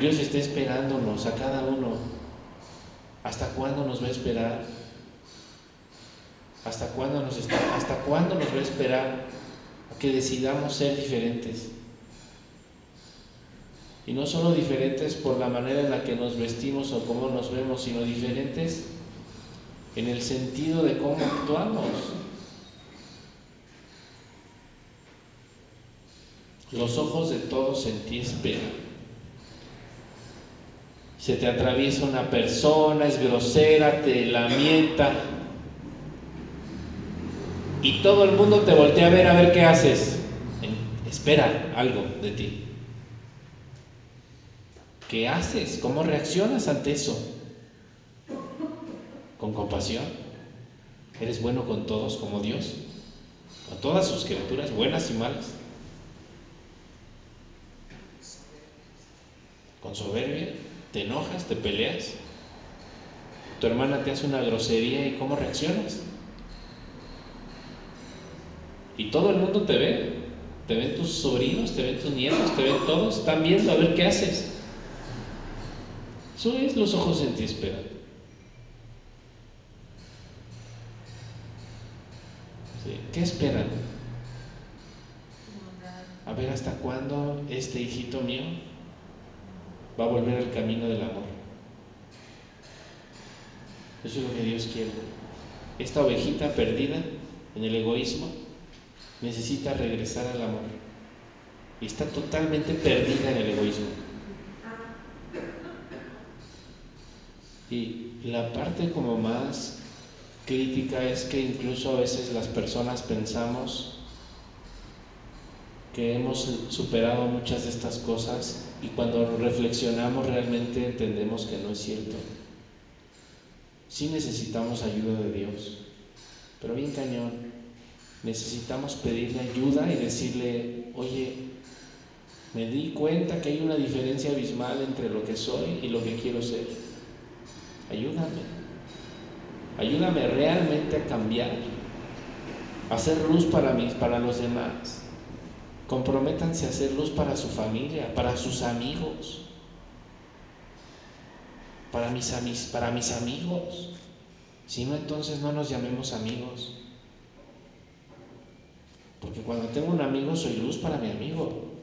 A: Dios está esperándonos a cada uno. ¿Hasta cuándo nos va a esperar? ¿Hasta cuándo nos va a esperar que decidamos ser diferentes? Y no solo diferentes por la manera en la que nos vestimos o cómo nos vemos, sino diferentes en el sentido de cómo actuamos. Los ojos de todos en ti esperan. Se te atraviesa una persona, es grosera, te lamenta. Y todo el mundo te voltea a ver a ver qué haces. espera algo de ti. ¿Qué haces? ¿Cómo reaccionas ante eso? ¿Con compasión? ¿Eres bueno con todos como Dios? ¿Con todas sus criaturas, buenas y malas? ¿Con soberbia? ¿Te enojas? ¿Te peleas? Tu hermana te hace una grosería y ¿cómo reaccionas? Y todo el mundo te ve. Te ven tus sobrinos, te ven tus nietos, te ven todos. Están viendo a ver qué haces. Eso es los ojos en ti esperan. ¿Qué esperan? A ver hasta cuándo este hijito mío va a volver al camino del amor. Eso es lo que Dios quiere. Esta ovejita perdida en el egoísmo necesita regresar al amor. Y está totalmente perdida en el egoísmo. Y la parte como más crítica es que incluso a veces las personas pensamos que hemos superado muchas de estas cosas y cuando reflexionamos realmente entendemos que no es cierto. Sí necesitamos ayuda de Dios, pero bien cañón. Necesitamos pedirle ayuda y decirle, oye, me di cuenta que hay una diferencia abismal entre lo que soy y lo que quiero ser. Ayúdame. Ayúdame realmente a cambiar, a hacer luz para mí, para los demás. Comprométanse a hacer luz para su familia, para sus amigos, para mis, para mis amigos. Si no, entonces no nos llamemos amigos. Porque cuando tengo un amigo soy luz para mi amigo.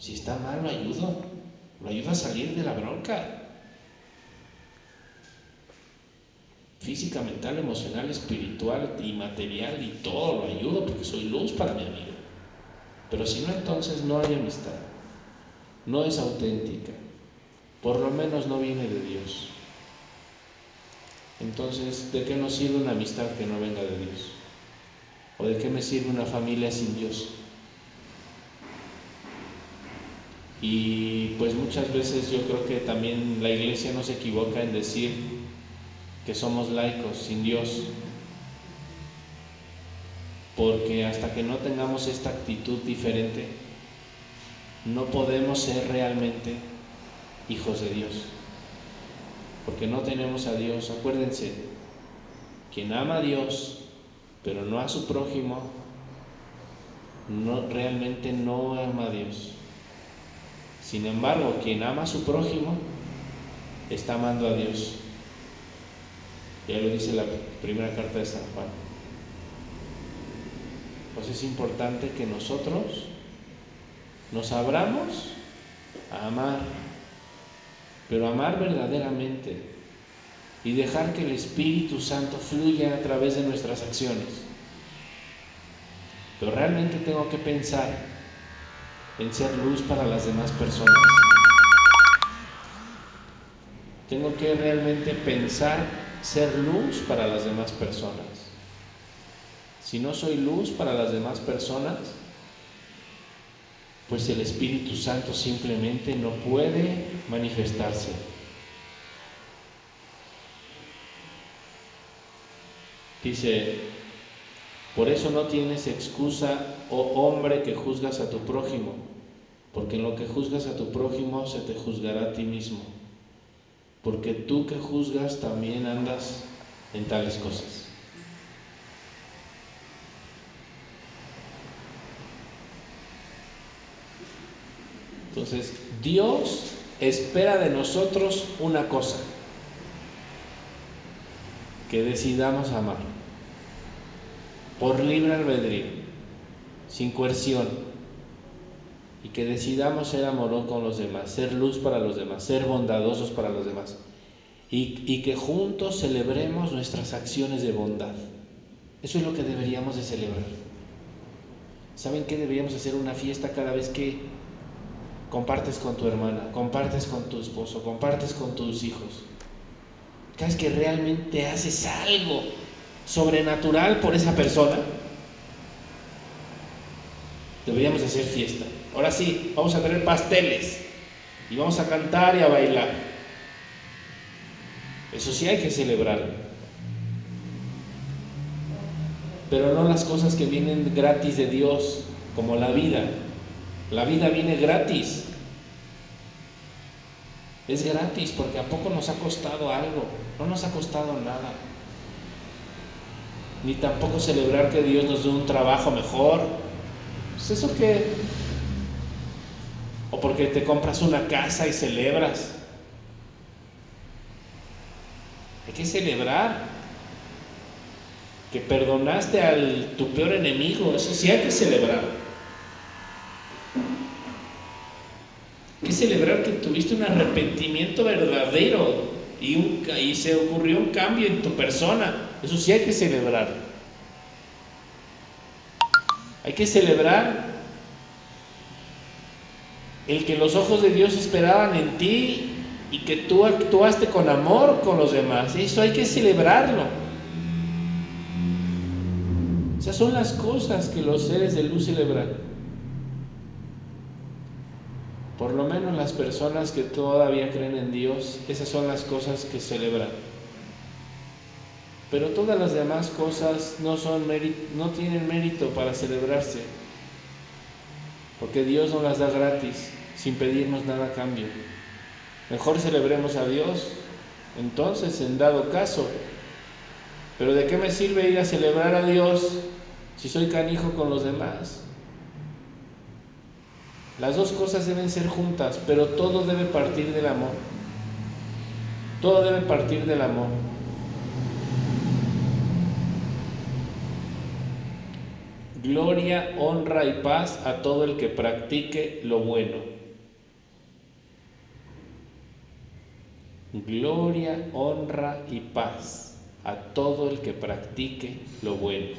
A: Si está mal, lo ayudo. Lo ayudo a salir de la bronca. física, mental, emocional, espiritual y material y todo lo ayudo porque soy luz para mi amigo. Pero si no, entonces no hay amistad. No es auténtica. Por lo menos no viene de Dios. Entonces, ¿de qué nos sirve una amistad que no venga de Dios? ¿O de qué me sirve una familia sin Dios? Y pues muchas veces yo creo que también la iglesia no se equivoca en decir que somos laicos sin Dios. Porque hasta que no tengamos esta actitud diferente, no podemos ser realmente hijos de Dios. Porque no tenemos a Dios. Acuérdense, quien ama a Dios, pero no a su prójimo, no, realmente no ama a Dios. Sin embargo, quien ama a su prójimo, está amando a Dios. Ya lo dice la primera carta de San Juan. Pues es importante que nosotros nos abramos a amar, pero amar verdaderamente y dejar que el Espíritu Santo fluya a través de nuestras acciones. Pero realmente tengo que pensar en ser luz para las demás personas. Tengo que realmente pensar ser luz para las demás personas. Si no soy luz para las demás personas, pues el Espíritu Santo simplemente no puede manifestarse. Dice, por eso no tienes excusa, oh hombre, que juzgas a tu prójimo, porque en lo que juzgas a tu prójimo se te juzgará a ti mismo porque tú que juzgas también andas en tales cosas. Entonces, Dios espera de nosotros una cosa, que decidamos amar, por libre albedrío, sin coerción, y que decidamos ser amorosos con los demás, ser luz para los demás, ser bondadosos para los demás y, que juntos celebremos nuestras acciones de bondad. Eso es lo que deberíamos de celebrar. ¿Saben qué deberíamos hacer una fiesta cada vez que compartes con tu hermana, compartes con tu esposo, compartes con tus hijos? Vez que realmente haces algo sobrenatural por esa persona, deberíamos hacer fiesta. Ahora sí, vamos a tener pasteles y vamos a cantar y a bailar. Eso sí hay que celebrarlo. Pero no las cosas que vienen gratis de Dios, como la vida. La vida viene gratis. Es gratis porque a poco nos ha costado algo. No nos ha costado nada. Ni tampoco celebrar que Dios nos dé un trabajo mejor. Pues eso qué. O porque te compras una casa y celebras. Hay que celebrar que perdonaste a tu peor enemigo, eso sí hay que celebrar. Hay que celebrar que tuviste un arrepentimiento verdadero y, y se ocurrió un cambio en tu persona, eso sí hay que celebrar. Hay que celebrar el que los ojos de Dios esperaban en ti y que tú actuaste con amor con los demás. Eso hay que celebrarlo. Esas son las cosas que los seres de luz celebran. Por lo menos las personas que todavía creen en Dios, esas son las cosas que celebran. Pero todas las demás cosas no, son no tienen mérito para celebrarse, porque Dios no las da gratis, sin pedirnos nada a cambio. Mejor celebremos a Dios, entonces, en dado caso. Pero ¿de qué me sirve ir a celebrar a Dios si soy canijo con los demás. Las dos cosas deben ser juntas, pero todo debe partir del amor. Todo debe partir del amor. Gloria, honra y paz a todo el que practique lo bueno. Gloria, honra y paz a todo el que practique lo bueno.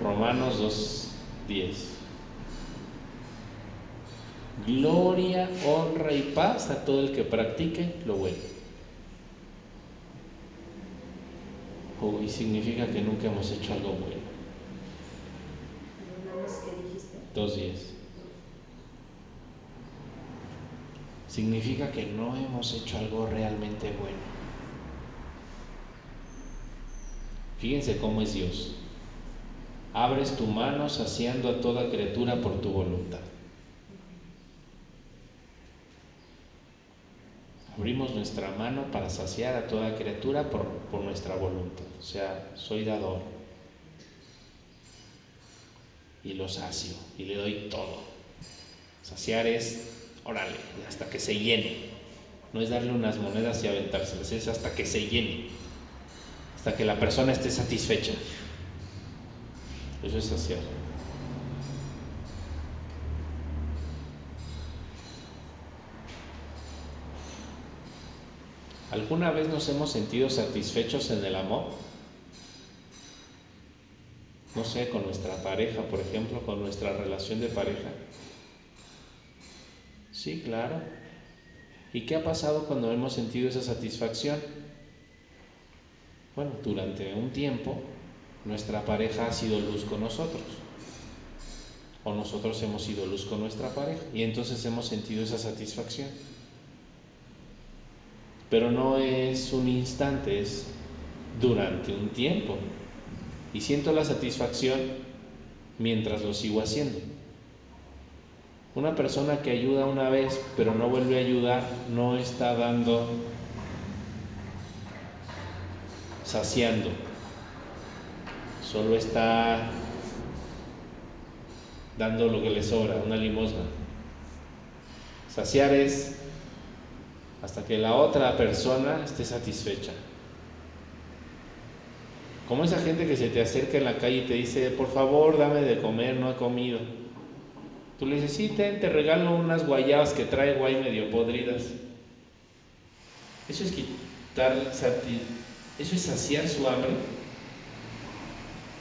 A: Romanos 2.10. Gloria, honra y paz a todo el que practique lo bueno. Hoy significa que nunca hemos hecho algo bueno.
B: Romanos, ¿qué dijiste?
A: 2.10. Significa que no hemos hecho algo realmente bueno. Fíjense cómo es Dios. Abres tu mano saciando a toda criatura por tu voluntad. Abrimos nuestra mano para saciar a toda criatura por, por nuestra voluntad. O sea, soy dador. Y lo sacio y le doy todo. Saciar es, órale, hasta que se llene. No es darle unas monedas y aventárselas, es hasta que se llene. Hasta que la persona esté satisfecha. Eso es saciar. ¿Alguna vez nos hemos sentido satisfechos en el amor? No sé, con nuestra pareja, por ejemplo, con nuestra relación de pareja. Sí, claro. ¿Y qué ha pasado cuando hemos sentido esa satisfacción? Bueno, durante un tiempo nuestra pareja ha sido luz con nosotros. O nosotros hemos sido luz con nuestra pareja. Y entonces hemos sentido esa satisfacción. Pero no es un instante, es durante un tiempo. Y siento la satisfacción mientras lo sigo haciendo. Una persona que ayuda una vez pero no vuelve a ayudar no está dando, saciando, solo está dando lo que le sobra, una limosna. Saciar es hasta que la otra persona esté satisfecha. Como esa gente que se te acerca en la calle y te dice, por favor, dame de comer, no he comido. Tú le dices, sí, te, regalo unas guayabas que traigo ahí medio podridas. Eso es quitar, eso es saciar su hambre.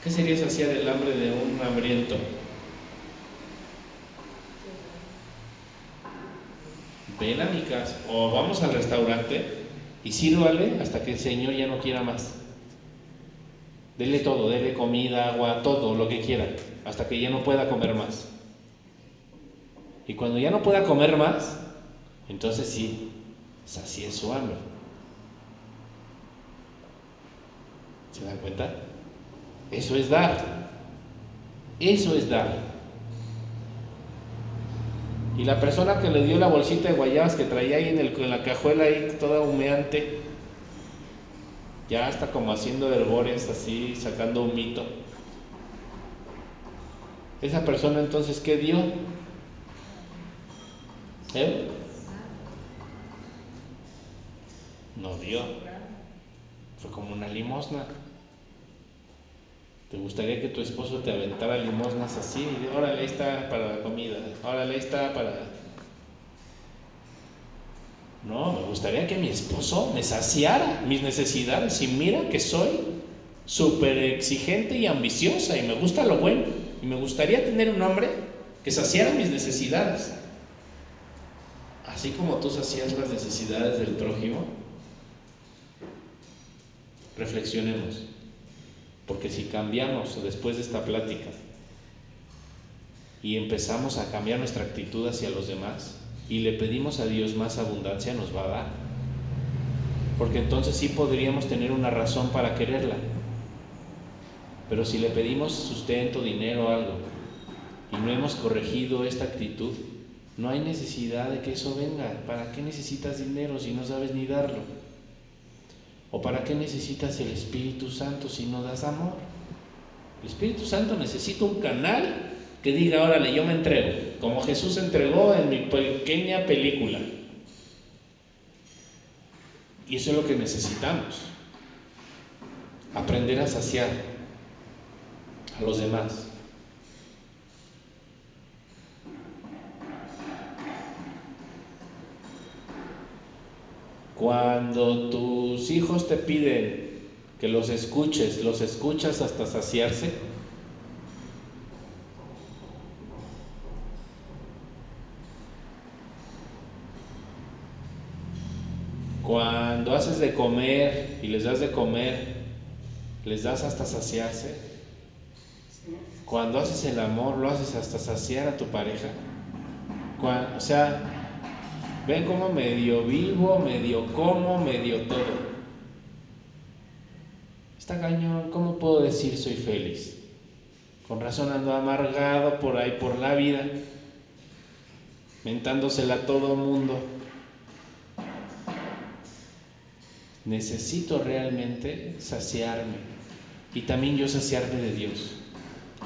A: ¿Qué sería saciar el hambre de un hambriento? Ven a mi casa o vamos al restaurante y sírvale hasta que el Señor ya no quiera más. Dele todo, dele comida, agua, todo lo que quiera, hasta que ya no pueda comer más. Y cuando ya no pueda comer más, entonces sí, sacie su hambre. ¿Se dan cuenta? Eso es dar. Eso es dar. Y la persona que le dio la bolsita de guayabas que traía ahí en, el, en la cajuela ahí toda humeante, ya está como haciendo herbores así, sacando un mito. Esa persona entonces, ¿qué dio? ¿Eh? No dio. Fue como una limosna. ¿Te gustaría que tu esposo te aventara limosnas así? Órale, ahí está para la comida. Órale, ahí está para... No, me gustaría que mi esposo me saciara mis necesidades. Y mira que soy súper exigente y ambiciosa y me gusta lo bueno. Y me gustaría tener un hombre que saciara mis necesidades. Así como tú sacias las necesidades del prójimo, reflexionemos. Porque si cambiamos después de esta plática y empezamos a cambiar nuestra actitud hacia los demás y le pedimos a Dios más abundancia, nos va a dar. Porque entonces sí podríamos tener una razón para quererla. Pero si le pedimos sustento, dinero, algo, y no hemos corregido esta actitud, no hay necesidad de que eso venga. ¿Para qué necesitas dinero si no sabes ni darlo? ¿O para qué necesitas el Espíritu Santo si no das amor? El Espíritu Santo necesita un canal que diga, órale, yo me entrego, como Jesús entregó en mi pequeña película. Y eso es lo que necesitamos. Aprender a saciar a los demás. Cuando tus hijos te piden que los escuches, los escuchas hasta saciarse. Cuando haces de comer y les das de comer, les das hasta saciarse. Cuando haces el amor, lo haces hasta saciar a tu pareja. Cuando, o sea, ven como medio vivo, medio como, medio todo. Está cañón, ¿cómo puedo decir soy feliz? Con razón ando amargado por ahí por la vida, mentándosela a todo mundo. Necesito realmente saciarme y también yo saciarme de Dios,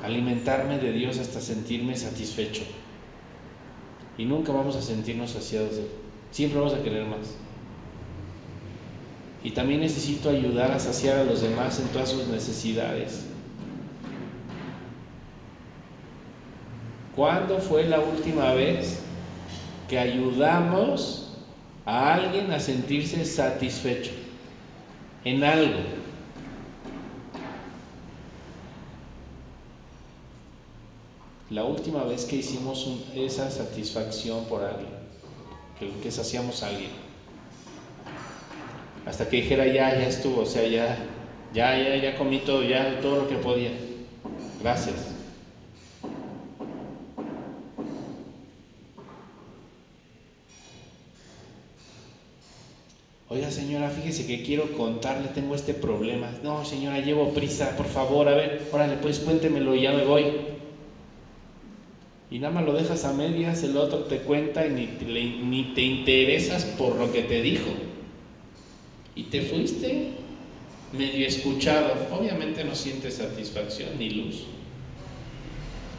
A: alimentarme de Dios hasta sentirme satisfecho. Y nunca vamos a sentirnos saciados de Él, siempre vamos a querer más. Y también necesito ayudar a saciar a los demás en todas sus necesidades. ¿Cuándo fue la última vez que ayudamos a alguien a sentirse satisfecho en algo? La última vez que hicimos esa satisfacción por alguien, que, que saciamos a alguien. Hasta que dijera ya, ya estuvo, o sea, ya, ya, ya, ya comí todo, ya todo lo que podía. Gracias. Oiga señora, fíjese que quiero contarle, tengo este problema. No señora, llevo prisa, por favor, a ver, órale, pues cuéntemelo y ya me voy. Y nada más lo dejas a medias, el otro te cuenta y ni te, interesas por lo que te dijo. Y te fuiste medio escuchado. Obviamente no sientes satisfacción ni luz.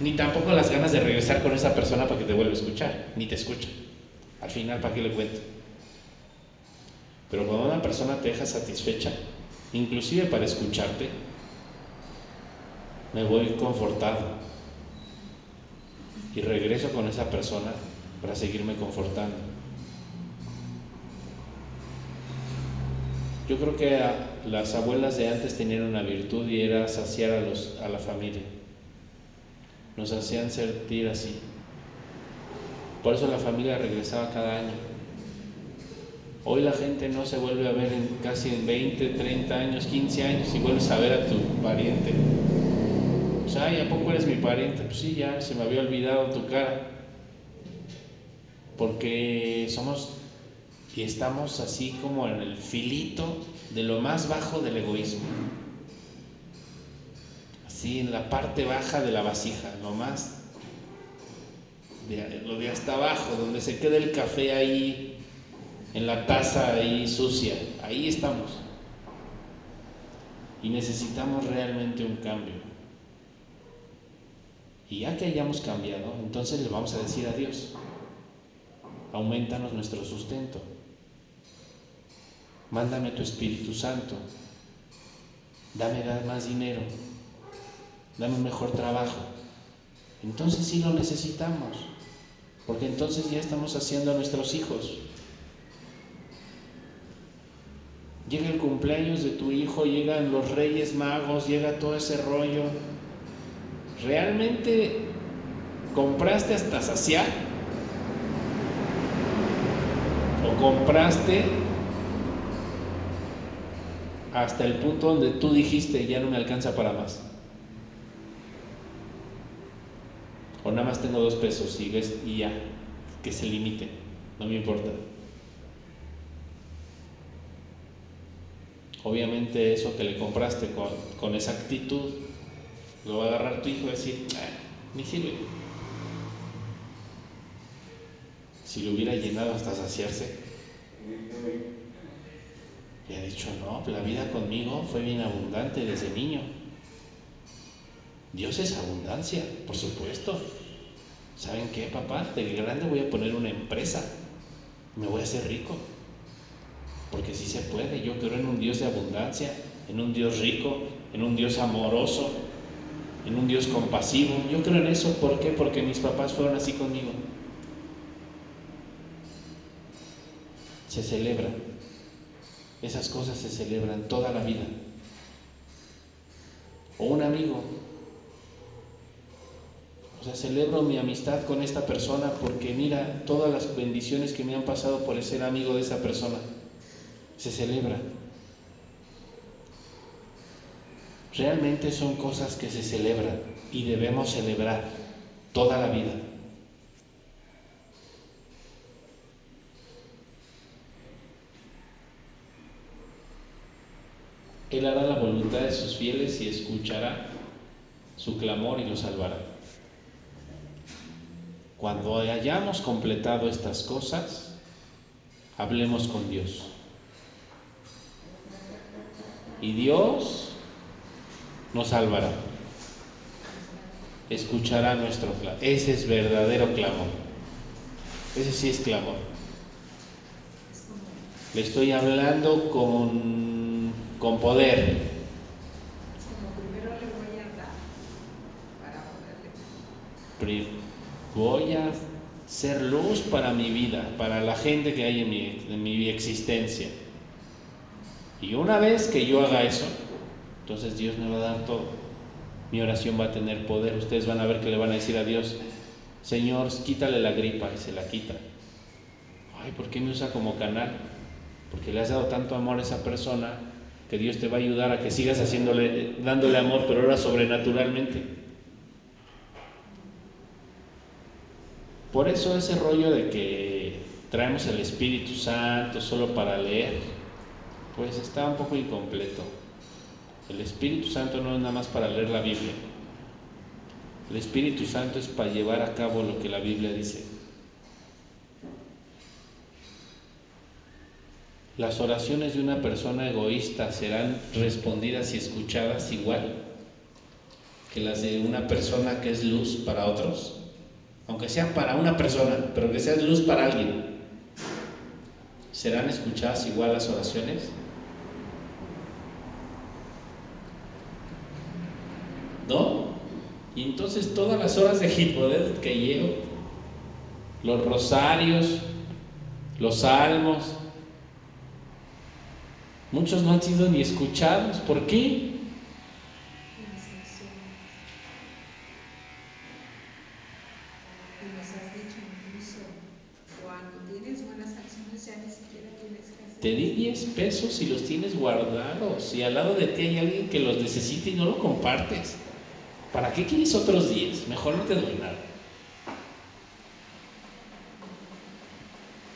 A: Ni tampoco las ganas de regresar con esa persona para que te vuelva a escuchar. Ni te escucha. Al final, ¿para qué le cuento? Pero cuando una persona te deja satisfecha, inclusive para escucharte, me voy confortado. Y regreso con esa persona para seguirme confortando. Yo creo que las abuelas de antes tenían una virtud y era saciar a, los, a la familia. Nos hacían sentir así. Por eso la familia regresaba cada año. Hoy la gente no se vuelve a ver en casi en 20, 30 años, 15 años y vuelves a ver a tu pariente. O sea, ¿y a poco eres mi pariente? Pues sí, ya se me había olvidado tu cara. Porque somos y estamos así como en el filito de lo más bajo del egoísmo. Así en la parte baja de la vasija, lo más de, lo de hasta abajo, donde se queda el café ahí en la taza ahí sucia. Ahí estamos. Y necesitamos realmente un cambio. Y ya que hayamos cambiado, entonces le vamos a decir a Dios, aumentanos nuestro sustento. Mándame tu Espíritu Santo. Dame más dinero. Dame un mejor trabajo. Entonces sí lo necesitamos. Porque entonces ya estamos haciendo a nuestros hijos. Llega el cumpleaños de tu hijo, llegan los reyes magos, llega todo ese rollo. ¿Realmente compraste hasta saciar? ¿O compraste hasta el punto donde tú dijiste ya no me alcanza para más. O nada más tengo dos pesos y, y ya, que se limite, no me importa. Obviamente eso que le compraste con, con esa actitud, lo va a agarrar tu hijo y decir, ah, ni sirve. Si lo hubiera llenado hasta saciarse, y ha dicho, no, la vida conmigo fue bien abundante desde niño. Dios es abundancia, por supuesto. ¿Saben qué, papá? De grande voy a poner una empresa. Me voy a hacer rico. Porque sí se puede. Yo creo en un Dios de abundancia, en un Dios rico, en un Dios amoroso, en un Dios compasivo. Yo creo en eso. ¿Por qué? Porque mis papás fueron así conmigo. Se celebra. Esas cosas se celebran toda la vida. O un amigo. O sea, celebro mi amistad con esta persona porque mira todas las bendiciones que me han pasado por ser amigo de esa persona. Se celebra. Realmente son cosas que se celebran y debemos celebrar toda la vida. Él hará la voluntad de sus fieles y escuchará su clamor y lo salvará. Cuando hayamos completado estas cosas, hablemos con Dios. Y Dios nos salvará. Escuchará nuestro clamor. Ese es verdadero clamor. Ese sí es clamor. Le estoy hablando con con poder.
B: Voy a
A: ser luz para mi vida, para la gente que hay en mi, en mi existencia. Y una vez que yo haga eso, entonces Dios me va a dar todo. Mi oración va a tener poder. Ustedes van a ver que le van a decir a Dios, Señor, quítale la gripa y se la quita. Ay, ¿por qué me usa como canal? Porque le has dado tanto amor a esa persona que Dios te va a ayudar a que sigas haciéndole, dándole amor, pero ahora sobrenaturalmente. Por eso ese rollo de que traemos el Espíritu Santo solo para leer, pues está un poco incompleto. El Espíritu Santo no es nada más para leer la Biblia. El Espíritu Santo es para llevar a cabo lo que la Biblia dice. ¿Las oraciones de una persona egoísta serán respondidas y escuchadas igual que las de una persona que es luz para otros? Aunque sea para una persona, pero que sea luz para alguien. ¿Serán escuchadas igual las oraciones? ¿No? Y entonces todas las horas de Hitbodet que llevo, los rosarios, los salmos, Muchos no han sido ni escuchados. ¿Por qué? Te di 10 pesos y los tienes guardados. Y al lado de ti hay alguien que los necesita y no lo compartes. ¿Para qué quieres otros 10? Mejor no te doy nada.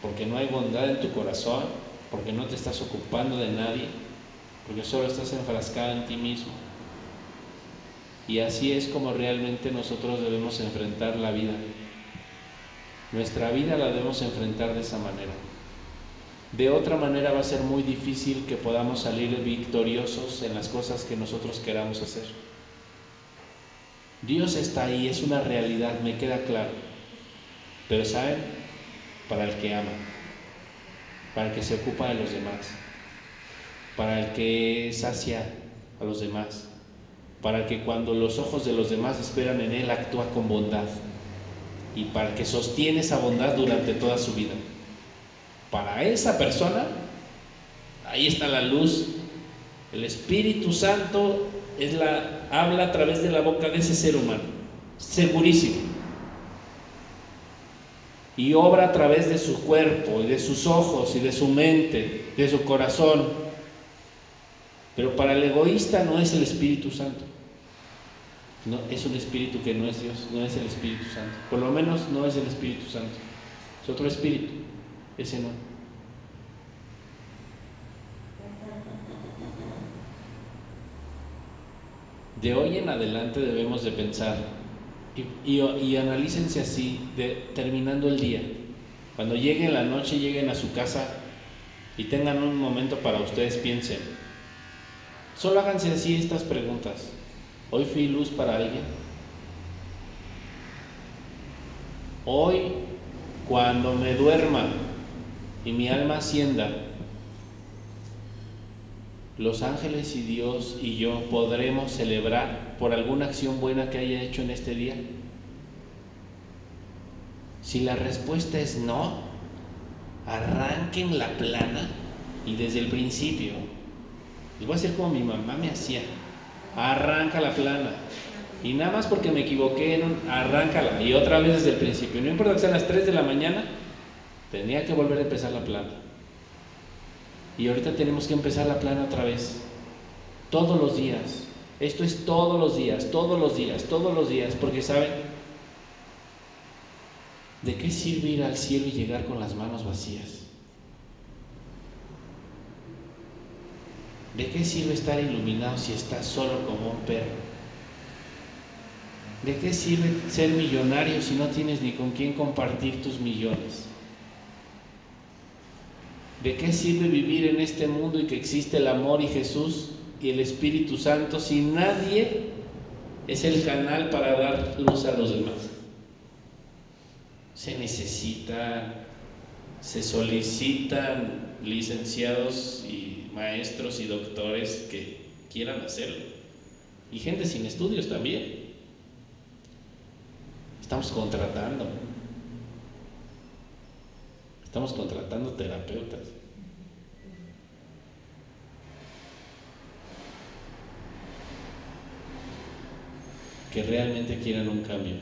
A: Porque no hay bondad en tu corazón, porque no te estás ocupando de nadie, porque solo estás enfrascado en ti mismo. Y así es como realmente nosotros debemos enfrentar la vida. Nuestra vida la debemos enfrentar de esa manera. De otra manera va a ser muy difícil que podamos salir victoriosos en las cosas que nosotros queramos hacer. Dios está ahí, es una realidad, me queda claro. Pero saben, para el que ama, para el que se ocupa de los demás, para el que sacia a los demás, para el que cuando los ojos de los demás esperan en Él actúa con bondad y para el que sostiene esa bondad durante toda su vida. Para esa persona, ahí está la luz. El Espíritu Santo es la, habla a través de la boca de ese ser humano, segurísimo. Y obra a través de su cuerpo y de sus ojos y de su mente, de su corazón. Pero para el egoísta no es el Espíritu Santo. No, es un espíritu que no es Dios, no es el Espíritu Santo. Por lo menos no es el Espíritu Santo. Es otro espíritu. Ese no. De hoy en adelante debemos de pensar y, y, analícense así, terminando el día. Cuando lleguen la noche, lleguen a su casa y tengan un momento para ustedes, piensen. Solo háganse así estas preguntas. ¿Hoy fui luz para alguien? Hoy, cuando me duerma y mi alma ascienda, los ángeles y Dios y yo podremos celebrar por alguna acción buena que haya hecho en este día? Si la respuesta es no, arranquen la plana y desde el principio, les voy a hacer como mi mamá me hacía, arranca la plana. Y nada más porque me equivoqué en un, arráncala y otra vez desde el principio. No importa que sean las 3 de la mañana, tenía que volver a empezar la plana. Y ahorita tenemos que empezar la plana otra vez. Todos los días. Esto es todos los días, todos los días, todos los días. Porque saben, ¿de qué sirve ir al cielo y llegar con las manos vacías? ¿De qué sirve estar iluminado si estás solo como un perro? ¿De qué sirve ser millonario si no tienes ni con quién compartir tus millones? ¿De qué sirve vivir en este mundo y que existe el amor y Jesús y el Espíritu Santo si nadie es el canal para dar luz a los demás? Se necesitan, se solicitan licenciados y maestros y doctores que quieran hacerlo. Y gente sin estudios también. Estamos contratando. Estamos contratando terapeutas. Que realmente quieran un cambio.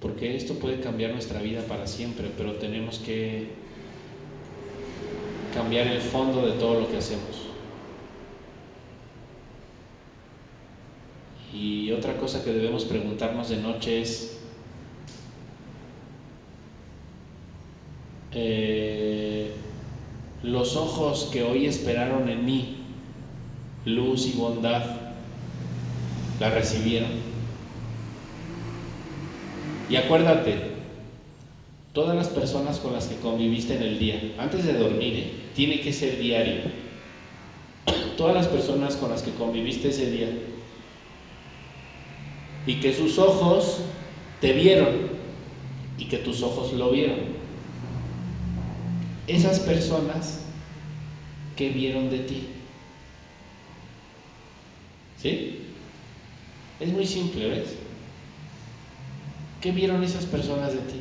A: Porque esto puede cambiar nuestra vida para siempre, pero tenemos que cambiar el fondo de todo lo que hacemos. Y otra cosa que debemos preguntarnos de noche es, eh, los ojos que hoy esperaron en mí, luz y bondad, la recibieron. Y acuérdate, todas las personas con las que conviviste en el día, antes de dormir, ¿eh? tiene que ser diario. Todas las personas con las que conviviste ese día y que sus ojos te vieron y que tus ojos lo vieron. Esas personas que vieron de ti. ¿Sí? Es muy simple, ¿ves? ¿Qué vieron esas personas de ti?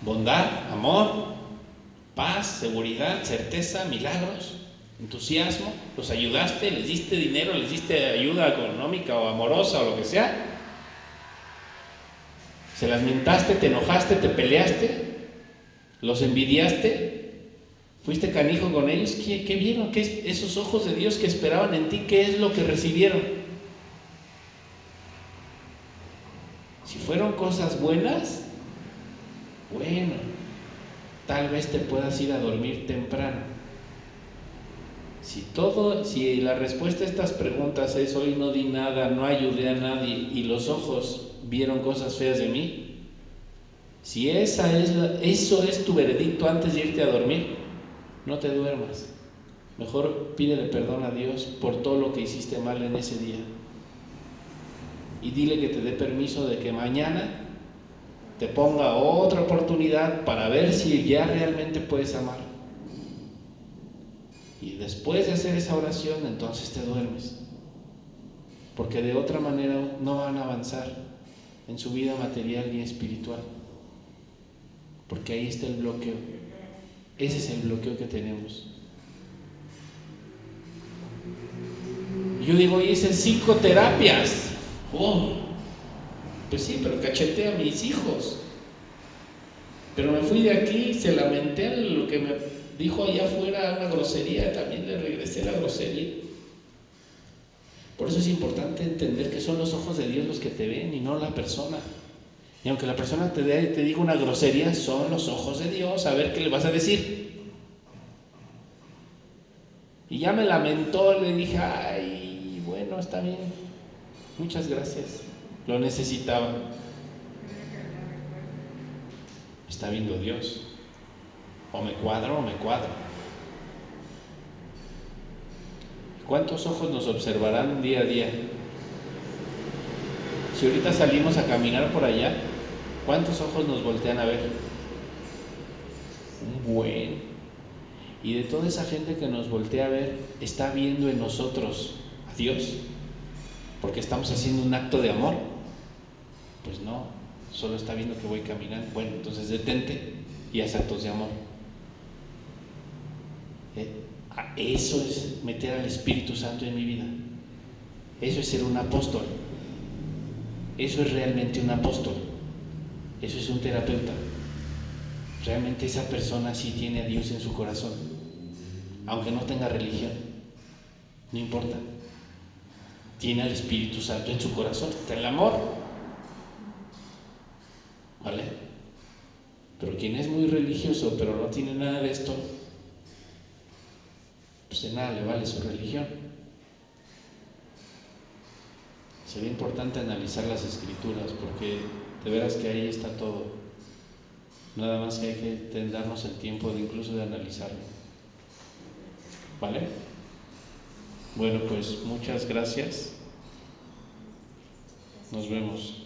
A: bondad, amor, paz, seguridad, certeza, milagros, entusiasmo. Los ayudaste, les diste dinero, les diste ayuda económica o amorosa o lo que sea. Se las mentaste, te enojaste, te peleaste, los envidiaste, fuiste canijo con ellos. ¿Qué, qué vieron? ¿Qué es, esos ojos de Dios que esperaban en ti? ¿Qué es lo que recibieron? Si fueron cosas buenas, bueno, tal vez te puedas ir a dormir temprano. Si todo, si la respuesta a estas preguntas es hoy no di nada, no ayudé a nadie y los ojos vieron cosas feas de mí, si esa es eso es tu veredicto antes de irte a dormir, no te duermas. Mejor pídele perdón a Dios por todo lo que hiciste mal en ese día. Y dile que te dé permiso de que mañana te ponga otra oportunidad para ver si ya realmente puedes amar. Y después de hacer esa oración, entonces te duermes. Porque de otra manera no van a avanzar en su vida material ni espiritual. Porque ahí está el bloqueo. Ese es el bloqueo que tenemos. Yo digo, hice cinco terapias. Oh, pues sí, pero cacheteé a mis hijos. Pero me fui de aquí, se lamenté lo que me dijo allá afuera una grosería, también le regresé la grosería. Por eso es importante entender que son los ojos de Dios los que te ven y no la persona. Y aunque la persona te, dé, te diga una grosería, son los ojos de Dios, a ver qué le vas a decir. Y ya me lamentó, le dije, ay, bueno, está bien, muchas gracias, lo necesitaba. Está viendo Dios. O me cuadro o me cuadro. ¿Cuántos ojos nos observarán día a día? Si ahorita salimos a caminar por allá, ¿cuántos ojos nos voltean a ver? Un buen. Y de toda esa gente que nos voltea a ver, está viendo en nosotros a Dios, porque estamos haciendo un acto de amor. Pues no, solo está viendo que voy caminando. Bueno, entonces detente y haz actos de amor. ¿Eh? Eso es meter al Espíritu Santo en mi vida. Eso es ser un apóstol. Eso es realmente un apóstol. Eso es un terapeuta. Realmente esa persona sí tiene a Dios en su corazón. Aunque no tenga religión. No importa. Tiene al Espíritu Santo en su corazón. Está el amor. ¿Vale? Pero quien es muy religioso pero no tiene nada de esto, pues de nada le vale su religión. Sería importante analizar las escrituras porque de veras que ahí está todo. Nada más que hay que darnos el tiempo de incluso de analizarlo. ¿Vale? Bueno, pues muchas gracias. Nos vemos.